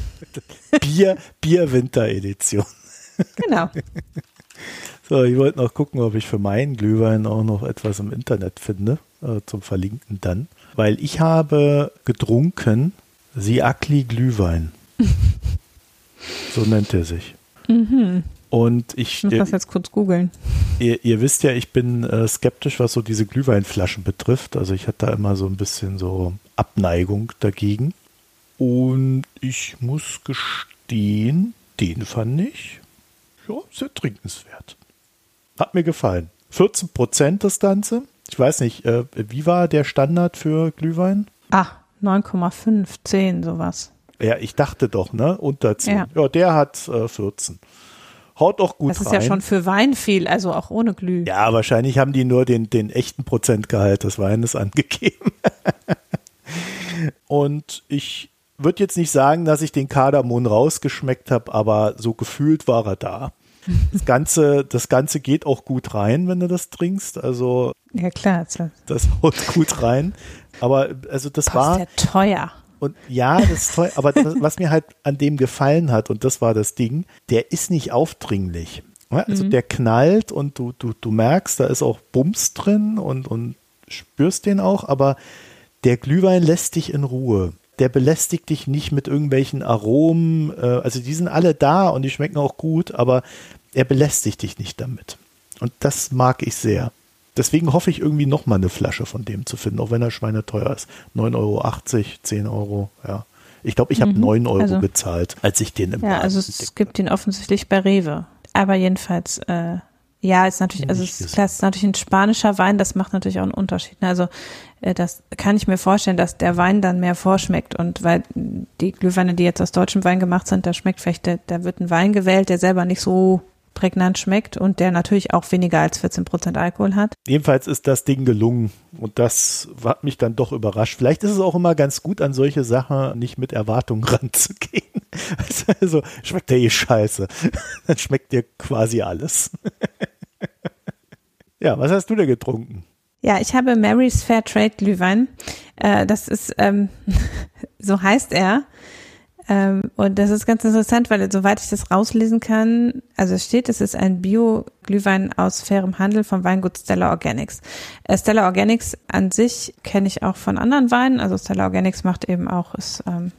Bier, Bier-Winteredition. Genau. *laughs* So, ich wollte noch gucken, ob ich für meinen Glühwein auch noch etwas im Internet finde, äh, zum Verlinken dann. Weil ich habe getrunken Siakli Glühwein. *laughs* so nennt er sich. Mhm. Und ich, muss das jetzt kurz googeln. Ihr, ihr, wisst ja, ich bin äh, skeptisch, was so diese Glühweinflaschen betrifft. Also ich hatte da immer so ein bisschen so Abneigung dagegen. Und ich muss gestehen, den fand ich ja, sehr trinkenswert. Hat mir gefallen. 14 Prozent das Ganze. Ich weiß nicht, äh, wie war der Standard für Glühwein? Ah, 9,5, 10, sowas. Ja, ich dachte doch, ne? Unter 10. Ja, ja der hat äh, 14. Haut auch gut rein. Das ist rein. ja schon für Wein viel, also auch ohne Glüh. Ja, wahrscheinlich haben die nur den, den echten Prozentgehalt des Weines *laughs* angegeben. Und ich würde jetzt nicht sagen, dass ich den Kardamom rausgeschmeckt habe, aber so gefühlt war er da. Das Ganze, das Ganze geht auch gut rein, wenn du das trinkst. Also ja klar, das haut gut rein. Aber also das Kostet war ja teuer. Und ja, das ist toll, aber das, was mir halt an dem gefallen hat, und das war das Ding, der ist nicht aufdringlich. Also mhm. der knallt und du, du, du merkst, da ist auch Bums drin und, und spürst den auch, aber der Glühwein lässt dich in Ruhe. Der belästigt dich nicht mit irgendwelchen Aromen. Äh, also die sind alle da und die schmecken auch gut, aber er belästigt dich nicht damit. Und das mag ich sehr. Deswegen hoffe ich irgendwie noch mal eine Flasche von dem zu finden, auch wenn er schweineteuer ist. 9,80 Euro, 10 Euro, ja. Ich glaube, ich habe mhm, 9 Euro also, bezahlt, als ich den im Ja, also es gibt den offensichtlich bei Rewe. Aber jedenfalls, äh, ja, ist natürlich, also es ist, klar, es ist natürlich ein spanischer Wein, das macht natürlich auch einen Unterschied. Ne? Also äh, das kann ich mir vorstellen, dass der Wein dann mehr vorschmeckt und weil die Glühweine, die jetzt aus deutschem Wein gemacht sind, da schmeckt vielleicht, da wird ein Wein gewählt, der selber nicht so prägnant schmeckt und der natürlich auch weniger als 14 Prozent Alkohol hat. Jedenfalls ist das Ding gelungen und das hat mich dann doch überrascht. Vielleicht ist es auch immer ganz gut, an solche Sachen nicht mit Erwartungen *laughs* ranzugehen. Also schmeckt der eh scheiße. *laughs* Dann schmeckt dir quasi alles. *laughs* Ja, was hast du denn getrunken? Ja, ich habe Mary's Fair Trade Glühwein. Äh, das ist, ähm, so heißt er. Ähm, und das ist ganz interessant, weil soweit ich das rauslesen kann, also es steht, es ist ein Bio-Glühwein aus fairem Handel vom Weingut Stella Organics. Äh, Stella Organics an sich kenne ich auch von anderen Weinen. Also Stella Organics macht eben auch, ist, ähm,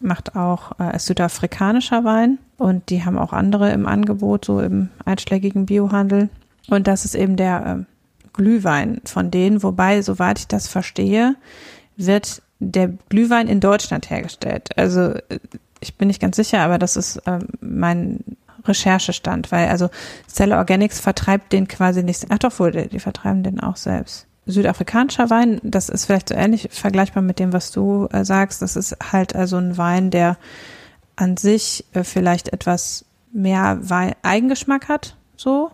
macht auch äh, südafrikanischer Wein und die haben auch andere im Angebot, so im einschlägigen Biohandel. Und das ist eben der äh, Glühwein von denen, wobei, soweit ich das verstehe, wird der Glühwein in Deutschland hergestellt. Also äh, ich bin nicht ganz sicher, aber das ist ähm, mein Recherchestand, weil also Stella Organics vertreibt den quasi nicht. Ach doch wohl, die, vertreiben den auch selbst. Südafrikanischer Wein, das ist vielleicht so ähnlich vergleichbar mit dem, was du äh, sagst. Das ist halt also ein Wein, der an sich äh, vielleicht etwas mehr Wein Eigengeschmack hat, so.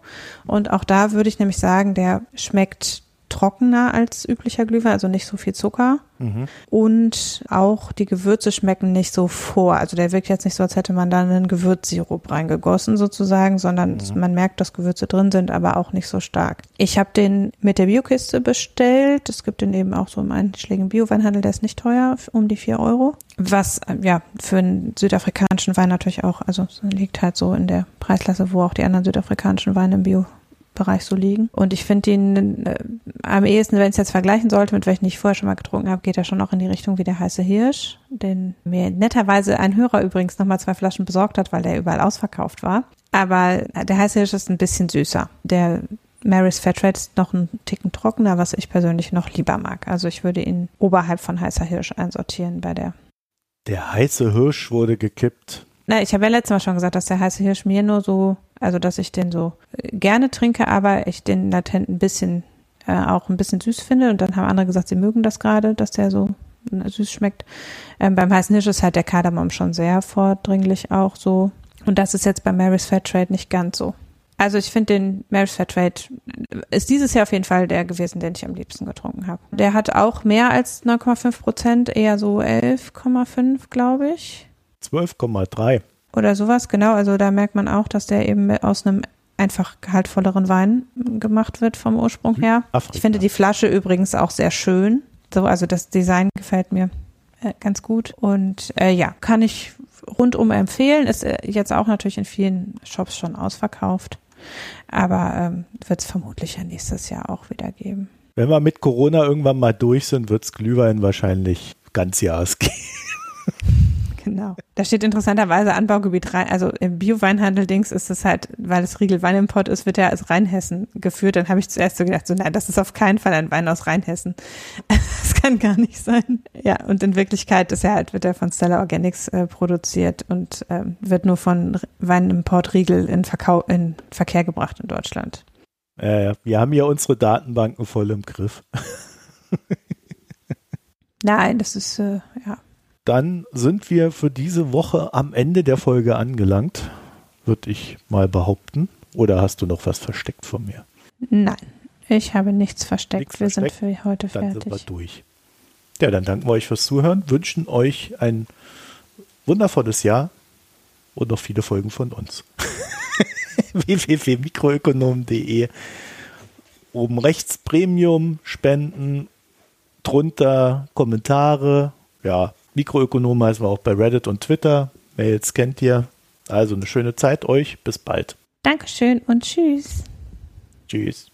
Und auch da würde ich nämlich sagen, der schmeckt trockener als üblicher Glühwein, also nicht so viel Zucker. Mhm. Und auch die Gewürze schmecken nicht so vor. Also der wirkt jetzt nicht so, als hätte man da einen Gewürzsirup reingegossen sozusagen, sondern mhm. man merkt, dass Gewürze drin sind, aber auch nicht so stark. Ich habe den mit der Biokiste bestellt. Es gibt den eben auch so im einschlägigen Bioweinhandel, der ist nicht teuer, um die vier Euro. Was äh, ja für einen südafrikanischen Wein natürlich auch, also liegt halt so in der Preisklasse, wo auch die anderen südafrikanischen Weine im Bio Bereich so liegen. Und ich finde ihn äh, am ehesten, wenn ich es jetzt vergleichen sollte, mit welchen ich vorher schon mal getrunken habe, geht er schon auch in die Richtung wie der heiße Hirsch, den mir netterweise ein Hörer übrigens nochmal zwei Flaschen besorgt hat, weil der überall ausverkauft war. Aber der heiße Hirsch ist ein bisschen süßer. Der Mary's Fairtrade ist noch ein Ticken trockener, was ich persönlich noch lieber mag. Also ich würde ihn oberhalb von heißer Hirsch einsortieren bei der. Der heiße Hirsch wurde gekippt. Na, ich habe ja letztes Mal schon gesagt, dass der heiße Hirsch mir nur so also, dass ich den so äh, gerne trinke, aber ich den latent ein bisschen, äh, auch ein bisschen süß finde. Und dann haben andere gesagt, sie mögen das gerade, dass der so äh, süß schmeckt. Ähm, beim heißen Hirsch ist halt der Kardamom schon sehr vordringlich auch so. Und das ist jetzt bei Mary's Fair Trade nicht ganz so. Also ich finde den Mary's Fair Trade äh, ist dieses Jahr auf jeden Fall der gewesen, den ich am liebsten getrunken habe. Der hat auch mehr als 9,5 Prozent, eher so 11,5, glaube ich. 12,3 oder sowas, genau. Also da merkt man auch, dass der eben aus einem einfach gehaltvolleren Wein gemacht wird vom Ursprung her. Afrika. Ich finde die Flasche übrigens auch sehr schön. So, also das Design gefällt mir äh, ganz gut. Und äh, ja, kann ich rundum empfehlen. Ist äh, jetzt auch natürlich in vielen Shops schon ausverkauft. Aber ähm, wird es vermutlich ja nächstes Jahr auch wieder geben. Wenn wir mit Corona irgendwann mal durch sind, wird es Glühwein wahrscheinlich ganz Jahres *laughs* geben. Genau. Da steht interessanterweise Anbaugebiet rein. Also im Bio-Weinhandel-Dings ist es halt, weil es Riegel Weinimport ist, wird er als Rheinhessen geführt. Dann habe ich zuerst so gedacht, so nein, das ist auf keinen Fall ein Wein aus Rheinhessen. *laughs* Das kann gar nicht sein. Ja, und in Wirklichkeit ist er halt, wird er von Stella Organics äh, produziert und äh, wird nur von Weinimport Riegel in, Verkau in Verkehr gebracht in Deutschland. Äh, wir haben ja unsere Datenbanken voll im Griff. Nein, das ist, äh, ja. Dann sind wir für diese Woche am Ende der Folge angelangt, würde ich mal behaupten. Oder hast du noch was versteckt von mir? Nein, ich habe nichts versteckt. Nichts wir versteckt? sind für heute Dann fertig. sind wir durch. Ja, dann danken wir euch fürs Zuhören, wünschen euch ein wundervolles Jahr und noch viele Folgen von uns. *laughs* www.mikroökonom.de Oben rechts Premium, Spenden, drunter Kommentare. Ja, Mikroökonom heißen wir auch bei Reddit und Twitter. Mails kennt ihr. Also eine schöne Zeit euch. Bis bald. Dankeschön und tschüss. Tschüss.